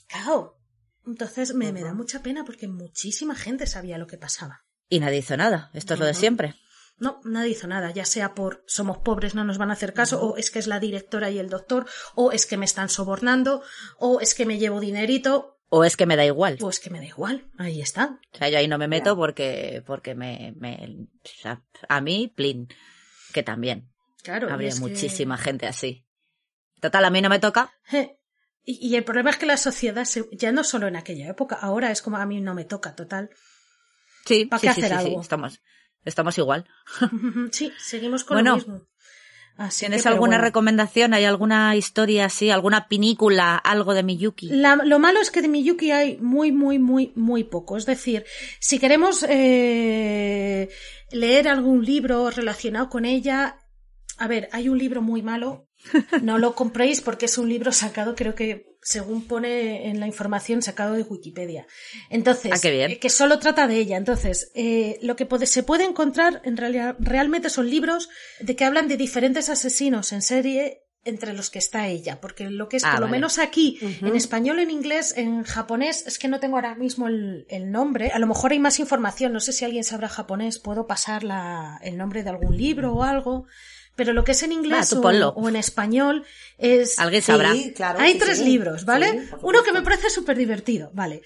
Claro. Entonces me, me da mucha pena porque muchísima gente sabía lo que pasaba. Y nadie hizo nada, esto es lo de siempre. No, nadie hizo nada, ya sea por somos pobres, no nos van a hacer caso, o es que es la directora y el doctor, o es que me están sobornando, o es que me llevo dinerito, O es que me da igual. pues que me da igual. Ahí está. O sea, yo ahí no me meto porque, porque me, me, o sea, a mí, plin, que también. Claro. Habría es que- muchísima gente así. Total, a mí no me toca. Y, y el problema es que la sociedad, se- ya no solo en aquella época, ahora es como a mí no me toca, total. Sí, ¿Pa' sí, qué sí, hacer sí, algo? estamos, estamos igual. sí, seguimos con Bueno, lo mismo. Así ¿Tienes que, alguna bueno. recomendación? ¿Hay alguna historia así? ¿Alguna pinícula? ¿Algo de Miyuki? La- lo malo es que de Miyuki hay muy, muy, muy, muy poco. Es decir, si queremos eh, leer algún libro relacionado con ella, a ver, hay un libro muy malo. No lo compréis porque es un libro sacado, creo que, según pone en la información, sacado de Wikipedia. Entonces, Ah, qué bien. eh, que solo trata de ella. Entonces, eh, lo que puede- se puede encontrar en realidad realmente son libros de que hablan de diferentes asesinos en serie entre los que está ella, porque lo que es Ah, por lo menos aquí, en español, en inglés, en japonés, es que no tengo ahora mismo el, el nombre. A lo mejor hay más información, no sé si alguien sabrá japonés, puedo pasar la, el nombre de algún libro o algo. Pero lo que es en inglés o, en español es Alguien sabrá. Sí, claro, hay sí, tres sí. libros, ¿vale? Uno que me parece súper divertido, ¿vale?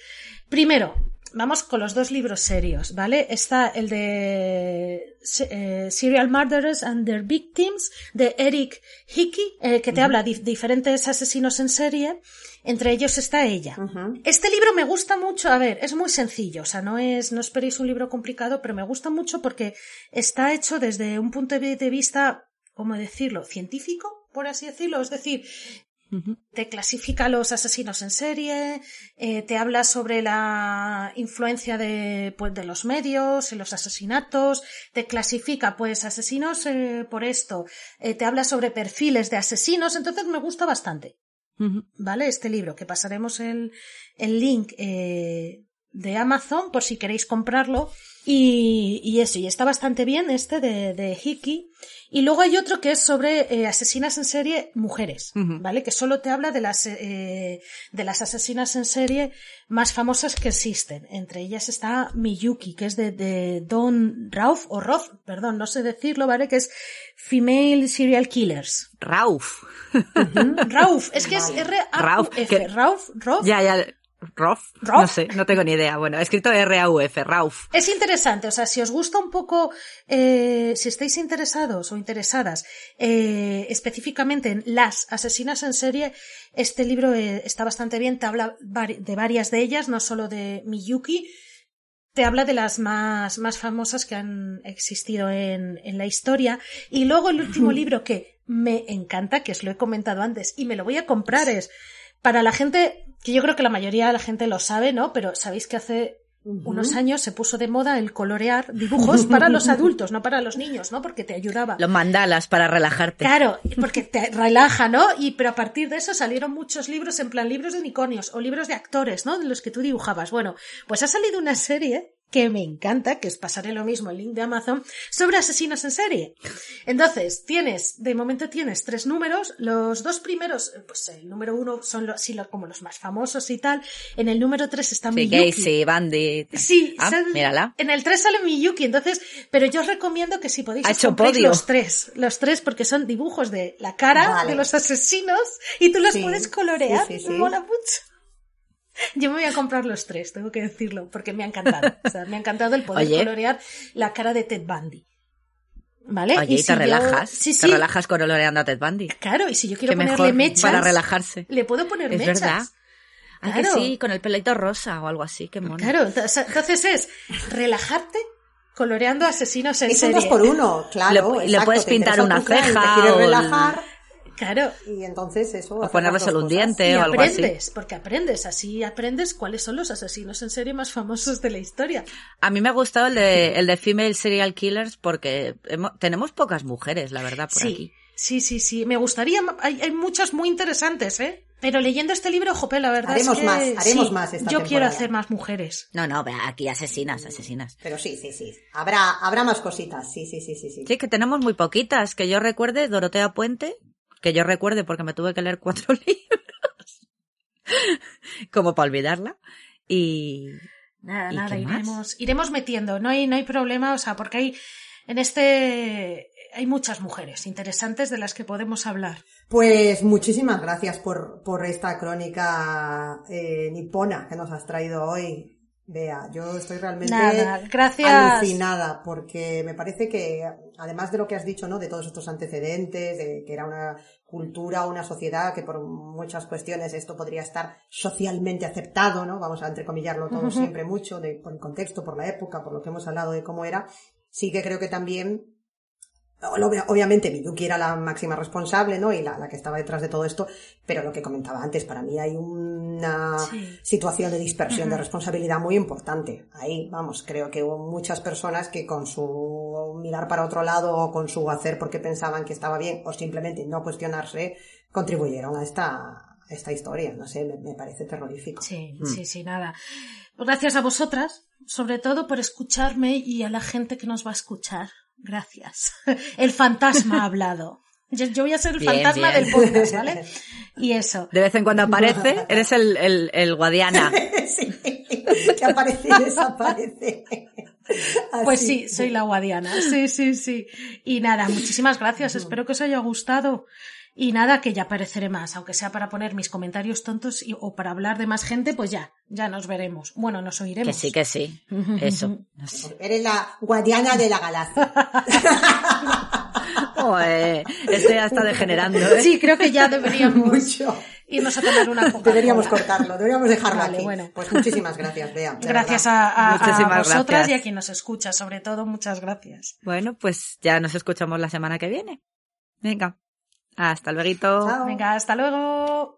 Primero, vamos con los dos libros serios, ¿vale? Está el de eh, Serial Murderers and Their Victims de Eric Hickey, eh, que te habla de diferentes asesinos en serie. Entre ellos está ella. Este libro me gusta mucho, a ver, es muy sencillo, o sea, no es, no esperéis un libro complicado, pero me gusta mucho porque está hecho desde un punto de vista, ¿cómo decirlo? científico, por así decirlo, es decir, te clasifica a los asesinos en serie, eh, te habla sobre la influencia de, pues, de los medios en los asesinatos, te clasifica pues asesinos eh, por esto, eh, te habla sobre perfiles de asesinos, entonces me gusta bastante. ¿vale? Este libro, que pasaremos el, el link de Amazon por si queréis comprarlo. Y, y eso, y está bastante bien este de, de Hickey. Y luego hay otro que es sobre eh, asesinas en serie mujeres. ¿vale? Que solo te habla de las, eh, de las asesinas en serie más famosas que existen. Entre ellas está Miyuki, que es de, de Don Rauf, o Roth, perdón, no sé decirlo, ¿vale? Que es Female Serial Killers. Rauf. Rauf, es que es. R-A-U-F. Rauf, Rauf, Rauf. Ya, ya. Rauf. ¿Rauf? No sé, no tengo ni idea. Bueno, escrito R-A-U-F, Rauf. Es interesante, o sea, si os gusta un poco, eh, si estáis interesados o interesadas eh, específicamente en las asesinas en serie, este libro eh, está bastante bien, te habla de varias de ellas, no solo de Miyuki, te habla de las más, más famosas que han existido en, en la historia. Y luego el último libro que me encanta, que os lo he comentado antes, y me lo voy a comprar, es para la gente, que yo creo que la mayoría de la gente lo sabe, ¿no? Pero sabéis que hace unos años se puso de moda el colorear dibujos para los adultos, no para los niños, ¿no? Porque te ayudaba. Los mandalas para relajarte. Claro, porque te relaja, ¿no? Y pero a partir de eso salieron muchos libros, en plan libros de unicornios o libros de actores, ¿no? De los que tú dibujabas. Bueno, pues ha salido una serie que me encanta, que os pasaré lo mismo, el link de Amazon, sobre asesinos en serie. Entonces, tienes, de momento tienes tres números, los dos primeros, eh, pues el número uno son los, así lo- como los más famosos y tal, en el número tres está Sí, Miyuki. Casey, Bandit. Sí, Ah, sal- mírala. en el 3 sale Miyuki, entonces, pero yo os recomiendo que si podéis Ha hecho podio. los tres, los tres porque son dibujos de la cara Vale. de los asesinos y tú los Sí, puedes colorear, sí, sí, sí. mola mucho. Yo me voy a comprar los tres, tengo que decirlo, porque me ha encantado. O sea, me ha encantado el poder Oye. colorear la cara de Ted Bundy. ¿Vale? Oye, y, si te yo- relajas. Sí, Te sí. relajas con oloreando a Ted Bundy. Claro, y si yo quiero Qué ponerle mechas, para relajarse. le puedo poner Es mechas. verdad. Ah, que Claro. sí, con el pelito rosa o algo así, qué mono. Claro, entonces, es relajarte coloreando asesinos en un serie. dos por uno, claro. Le- le puedes te pintar una ceja Te quieres relajar Claro. y entonces eso. O ponerle solo un diente Y o algo así. aprendes, porque aprendes, así aprendes cuáles son los asesinos en serie más famosos de la historia. A mí me ha gustado el de, el de Female Serial Killers porque tenemos pocas mujeres, la verdad, por sí, aquí. sí, sí, sí. Me gustaría, hay, hay muchas muy interesantes, ¿eh? Pero leyendo este libro, jope, la verdad Haremos es que más, haremos sí, más esta Yo quiero hacer más mujeres. No, no, vea, aquí asesinas, asesinas. Pero sí, sí, sí. Habrá, habrá más cositas. Sí, sí, sí, sí. sí. Sí, que tenemos muy poquitas. Que yo recuerde, Dorotea Puente, que yo recuerde porque me tuve que leer cuatro libros. Como para olvidarla. Y Nada, ¿Y nada, qué más? iremos, iremos metiendo. No hay, no hay problema, o sea, porque hay, en este, hay muchas mujeres interesantes de las que podemos hablar. Pues muchísimas gracias por, por esta crónica eh, nipona que nos has traído hoy. Bea, yo estoy realmente Nada, gracias. alucinada porque me parece que, además de lo que has dicho, ¿no? De todos estos antecedentes, de que era una cultura, una sociedad que por muchas cuestiones esto podría estar socialmente aceptado, ¿no? Vamos a entrecomillarlo todo siempre mucho, de, por el contexto, por la época, por lo que hemos hablado de cómo era. Sí que creo que también Obviamente Miyuki era la máxima responsable, ¿no? Y la, la que estaba detrás de todo esto, pero lo que comentaba antes, para mí hay una Sí. situación de dispersión de responsabilidad muy importante. Ahí, vamos, creo que hubo muchas personas que con su mirar para otro lado o con su hacer porque pensaban que estaba bien o simplemente no cuestionarse, contribuyeron a esta, a esta historia. No sé, me, me parece terrorífico. Sí, Mm. sí, sí, nada. Gracias a vosotras, sobre todo por escucharme y a la gente que nos va a escuchar. Gracias. El fantasma ha hablado. Yo, yo voy a ser el Bien, fantasma bien. del podcast, ¿vale? Y eso. de vez en cuando aparece, eres el, el, el guadiana. sí, que aparece y desaparece. Pues sí, soy la guadiana. Sí, sí, sí. Y nada, muchísimas gracias. Espero que os haya gustado. Y nada, que ya apareceré más, aunque sea para poner mis comentarios tontos y- o para hablar de más gente, pues ya, ya nos veremos. Bueno, nos Que oiremos. sí, que sí. Eso. Eres la guardiana de la galaxia. Joder, esto ya está degenerando, ¿eh? Sí, creo que ya deberíamos Mucho. irnos a tomar una coca Deberíamos cortarlo, deberíamos dejarlo Vale, aquí. bueno. Pues muchísimas gracias, Bea. Gracias a, a- a Muchísimas vosotras gracias. y a quien nos escucha, sobre todo, muchas gracias. Bueno, pues ya nos escuchamos la semana que viene. Venga. Hasta luego. Venga, hasta luego.